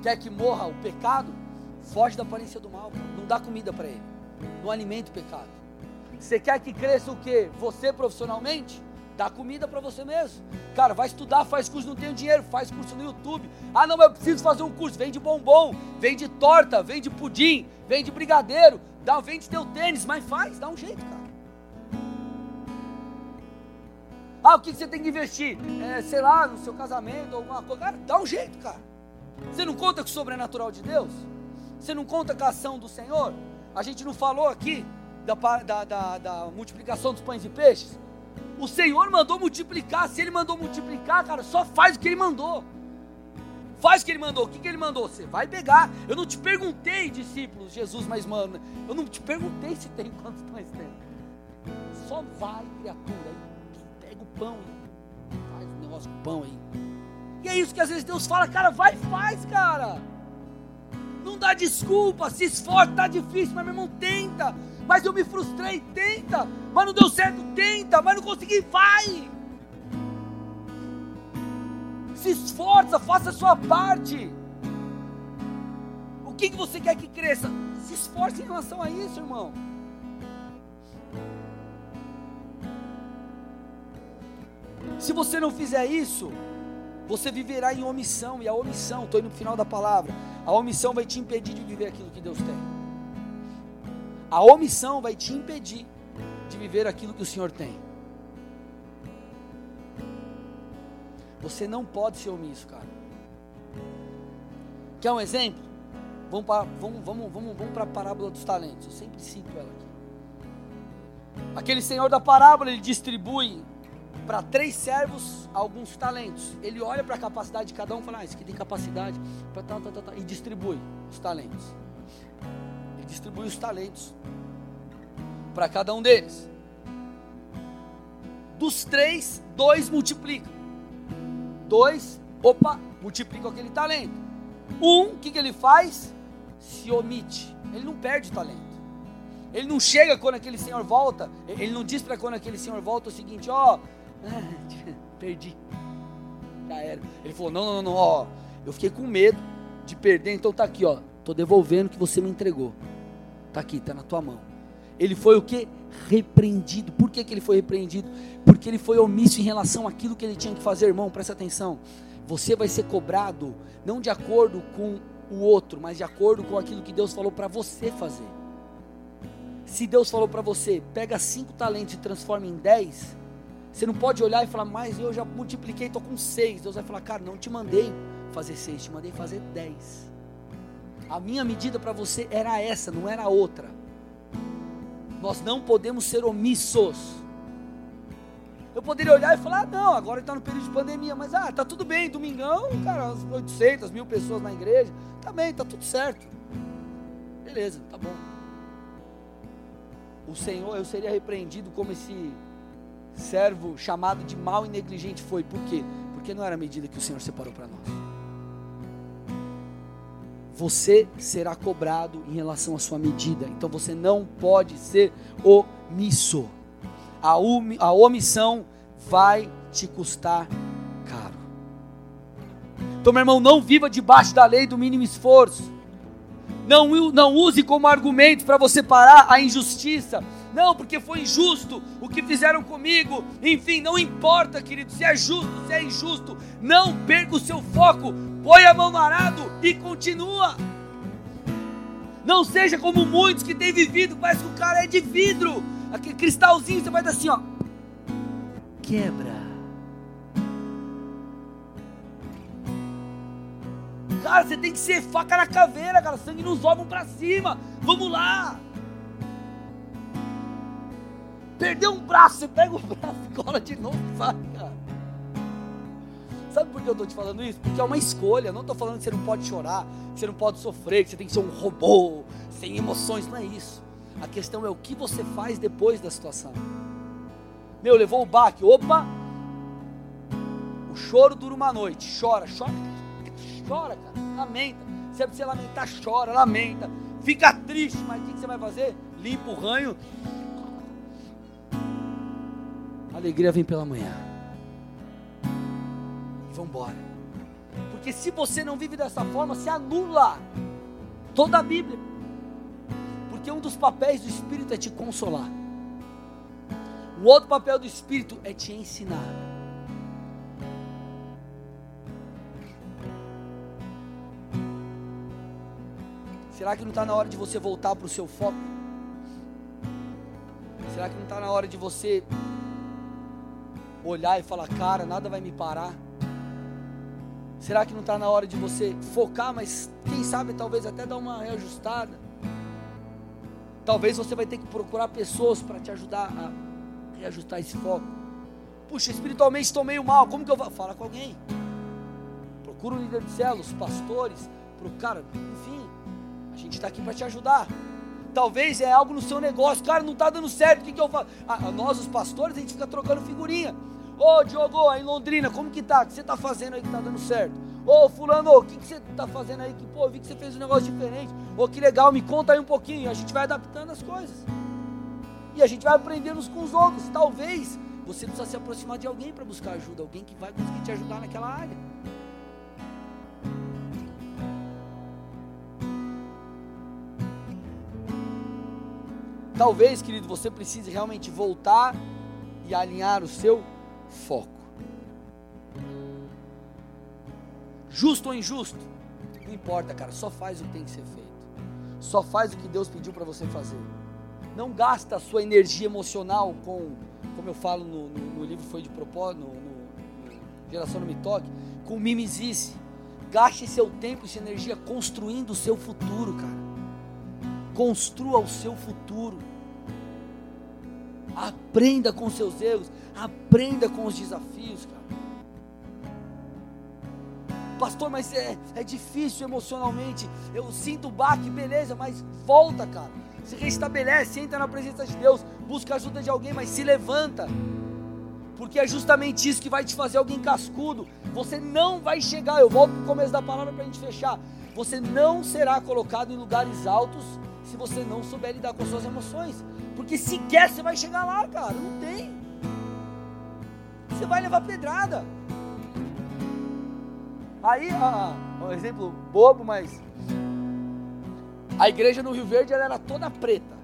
Quer que morra o pecado? Foge da aparência do mal, não dá comida para ele, não alimenta o pecado. Você quer que cresça o que? Você profissionalmente? Dá comida para você mesmo. Cara, vai estudar, faz curso, não tenho dinheiro, faz curso no YouTube. Ah, não, eu preciso fazer um curso. Vende bombom, vende torta, vende pudim, vende brigadeiro, dá, vende teu tênis, mas faz, dá um jeito, cara. Ah, o que você tem que investir? É, sei lá, no seu casamento, alguma coisa. Cara, dá um jeito, cara. Você não conta com o sobrenatural de Deus? Você não conta com a ação do Senhor? A gente não falou aqui da, da, da, da multiplicação dos pães e peixes? O Senhor mandou multiplicar. Se Ele mandou multiplicar, cara, só faz o que Ele mandou. Faz o que Ele mandou. O que, que Ele mandou? Você vai pegar. Eu não te perguntei, discípulos, Jesus, mas mano, eu não te perguntei se tem *laughs* quantos pães tem. Só vai, criatura pão. Faz um negócio com pão aí. E é isso que às vezes Deus fala, cara, vai faz, cara. Não dá desculpa, se esforça, tá difícil, mas meu irmão, tenta. Mas eu me frustrei, tenta. Mas não deu certo, tenta. Mas não consegui, vai. Se esforça, faça a sua parte. O que, que você quer que cresça? Se esforce em relação a isso, irmão. Se você não fizer isso, você viverá em omissão, e a omissão, estou indo no final da palavra, a omissão vai te impedir de viver aquilo que Deus tem. A omissão vai te impedir de viver aquilo que o Senhor tem. Você não pode ser omisso, cara. Quer um exemplo? Vamos para vamos, vamos, vamos, vamos a parábola dos talentos. Eu sempre cito ela aqui. Aquele senhor da parábola, ele distribui para três servos alguns talentos. Ele olha para a capacidade de cada um e fala: ah, esse aqui tem capacidade, pra tal, tal, tal, e distribui os talentos. Distribui os talentos para cada um deles. Dos três, dois multiplicam. Dois, opa, multiplicam aquele talento. Um, o que, que ele faz? Se omite. Ele não perde o talento. Ele não chega quando aquele senhor volta. Ele não diz para quando aquele senhor volta o seguinte: ó, oh, *laughs* perdi. Já era. Ele falou: não, não, não, ó, eu fiquei com medo de perder, então tá aqui, ó. Tô devolvendo o que você me entregou. Tá aqui, tá na tua mão. Ele foi o que? Repreendido. Por que, que ele foi repreendido? Porque ele foi omisso em relação àquilo que ele tinha que fazer, irmão. Presta atenção. Você vai ser cobrado não de acordo com o outro, mas de acordo com aquilo que Deus falou para você fazer. Se Deus falou para você, pega cinco talentos e transforma em dez, você não pode olhar e falar, mas eu já multipliquei, estou com seis. Deus vai falar, cara, não te mandei fazer seis, te mandei fazer dez. A minha medida para você era essa, não era outra. Nós não podemos ser omissos. Eu poderia olhar e falar, ah, não, agora está no período de pandemia, mas ah, tá tudo bem, domingão, cara, 800, mil pessoas na igreja, tá bem, tá tudo certo. Beleza, tá bom. O Senhor, eu seria repreendido como esse servo chamado de mal e negligente foi. Por quê? Porque não era a medida que o Senhor separou para nós. Você será cobrado em relação à sua medida. Então você não pode ser omisso a, a omissão vai te custar caro. Então, meu irmão, não viva debaixo da lei do mínimo esforço. Não, não use como argumento para você parar a injustiça. Não, porque foi injusto o que fizeram comigo. Enfim, não importa, querido, se é justo, se é injusto. Não perca o seu foco. Põe a mão no arado e continua. Não seja como muitos que têm vivido, parece que o cara é de vidro aquele cristalzinho, você vai dar assim, ó. Quebra. Cara, você tem que ser faca na caveira, cara. Sangue nos olhos para cima. Vamos lá. Perdeu um braço, você pega o braço e cola de novo, sabe, cara? Sabe por que eu estou te falando isso? Porque é uma escolha. Não estou falando que você não pode chorar, que você não pode sofrer, que você tem que ser um robô, sem emoções. Não é isso. A questão é o que você faz depois da situação. Meu, levou o baque, opa! O choro dura uma noite. Chora, chora, chora, cara. Lamenta. Se é pra você lamentar, chora, lamenta. Fica triste, mas o que você vai fazer? Limpa o ranho. A alegria vem pela manhã. E vamos embora. Porque se você não vive dessa forma, se anula toda a Bíblia. Porque um dos papéis do Espírito é te consolar. O outro papel do Espírito é te ensinar. Será que não está na hora de você voltar para o seu foco? Será que não está na hora de você olhar e falar, cara, nada vai me parar? Será que não está na hora de você focar, mas quem sabe talvez até dar uma reajustada? Talvez você vai ter que procurar pessoas para te ajudar a reajustar esse foco. Puxa, espiritualmente estou meio mal, como que eu vou? Fala com alguém. Procura um líder de células, pastores, pro cara, enfim, a gente está aqui para te ajudar. Talvez é algo no seu negócio, cara, não está dando certo, o que, que eu faço? Ah, nós, os pastores, a gente fica trocando figurinha. Ô oh, Diogo, aí em Londrina, como que tá? O que você está fazendo aí que está dando certo? Ô, fulano, o que, que você está fazendo aí? Que, pô, eu vi que você fez um negócio diferente. Ô, que legal, me conta aí um pouquinho. A gente vai adaptando as coisas. E a gente vai aprendendo uns com os outros. Talvez você precisa se aproximar de alguém para buscar ajuda. Alguém que vai conseguir te ajudar naquela área. Talvez, querido, você precise realmente voltar e alinhar o seu foco. Justo ou injusto? Não importa, cara, só faz o que tem que ser feito. Só faz o que Deus pediu para você fazer. Não gasta a sua energia emocional com, como eu falo no, no, no livro Foi de Propósito, no, no, Geração No Me Toque, com mimizice. Gaste seu tempo e sua energia construindo o seu futuro, cara. Construa o seu futuro. Aprenda com seus erros. Aprenda com os desafios, cara. Pastor, mas é, é difícil emocionalmente. Eu sinto o baque, beleza, mas volta, cara. Se restabelece, entra na presença de Deus, busca ajuda de alguém, mas se levanta. Porque é justamente isso que vai te fazer alguém cascudo. Você não vai chegar, eu volto para o começo da palavra para a gente fechar. Você não será colocado em lugares altos se você não souber lidar com suas emoções. Porque sequer você vai chegar lá, cara. Não tem. Você vai levar pedrada. Aí, um exemplo bobo, mas a igreja no Rio Verde era toda preta.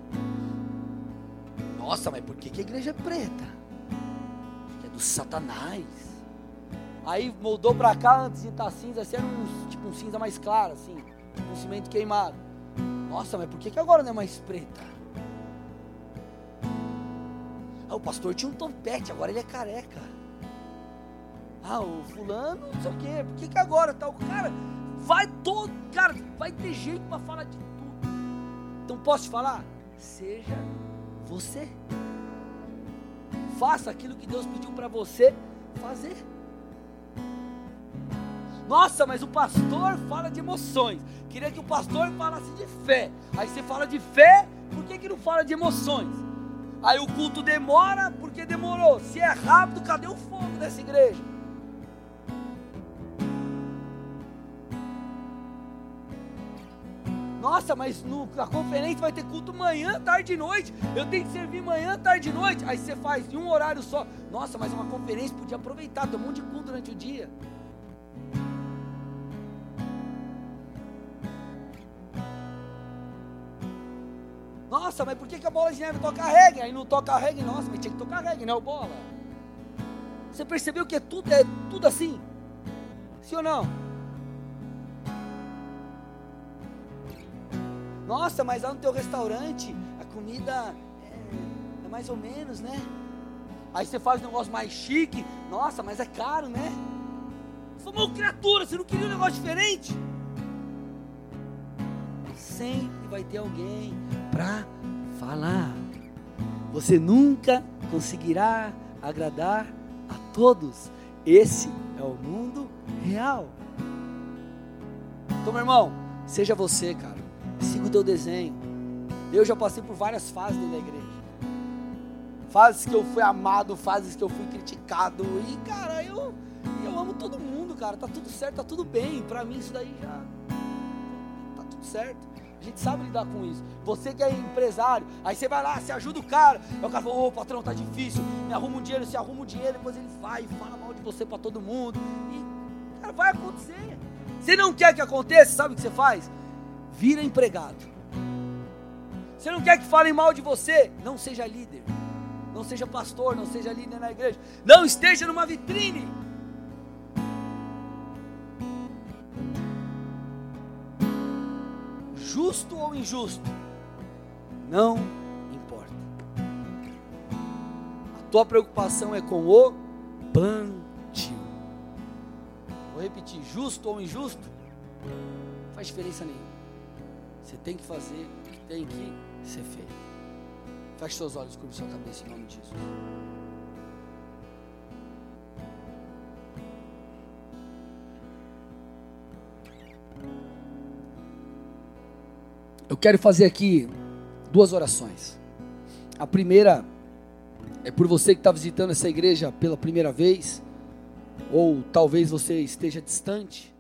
Nossa, mas por que, que a igreja é preta? Porque é do Satanás. Aí moldou pra cá antes de estar cinza, assim, era um, tipo um cinza mais claro, assim, um cimento queimado. Nossa, mas por que, que agora não é mais preta? Ah, o pastor tinha um topete, agora ele é careca. Ah, o fulano, não sei o quê. Por que, que agora o cara? Vai todo, cara, vai ter jeito para falar de tudo. Então posso te falar? Seja você. Faça aquilo que Deus pediu para você fazer. Nossa, mas o pastor fala de emoções. Queria que o pastor falasse de fé. Aí você fala de fé, por que, que não fala de emoções? Aí o culto demora, porque demorou. Se é rápido, cadê o fogo dessa igreja? Nossa, mas no, na conferência vai ter culto manhã, tarde e noite. Eu tenho que servir manhã, tarde e noite. Aí você faz em um horário só. Nossa, mas uma conferência podia aproveitar, tem um monte de culto durante o dia. Nossa, mas por que, que a bola de neve toca reggae? Aí não toca reggae, nossa, mas tinha que tocar reggae, não é o bola. Você percebeu que é tudo, é tudo assim? Sim ou não? Nossa, mas lá no teu restaurante a comida é, é mais ou menos, né? Aí você faz um negócio mais chique. Nossa, mas é caro, né? Falou, criatura, você não queria um negócio diferente? Sempre vai ter alguém para falar. Você nunca conseguirá agradar a todos. Esse é o mundo real. Então, meu irmão, seja você, cara. Siga o teu desenho. Eu já passei por várias fases dentro da igreja. Fases que eu fui amado, fases que eu fui criticado. E, cara, eu, eu amo todo mundo, cara. Tá tudo certo, tá tudo bem. Pra mim isso daí já tá tudo certo. A gente sabe lidar com isso. Você que é empresário, aí você vai lá, você ajuda o cara. Aí o cara fala, ô patrão, tá difícil. Me arruma um dinheiro, você arruma um dinheiro, depois ele vai e fala mal de você para todo mundo. E, cara, vai acontecer. Você não quer que aconteça, sabe o que você faz? vira empregado. Você não quer que falem mal de você? Não seja líder. Não seja pastor, não seja líder na igreja. Não esteja numa vitrine. Justo ou injusto? Não importa. A tua preocupação é com o plantio. Vou repetir: justo ou injusto? Não faz diferença nenhuma. Você tem que fazer o que tem que ser feito. Feche seus olhos, curva sua cabeça em nome de Jesus. Eu quero fazer aqui duas orações. A primeira é por você que está visitando essa igreja pela primeira vez, ou talvez você esteja distante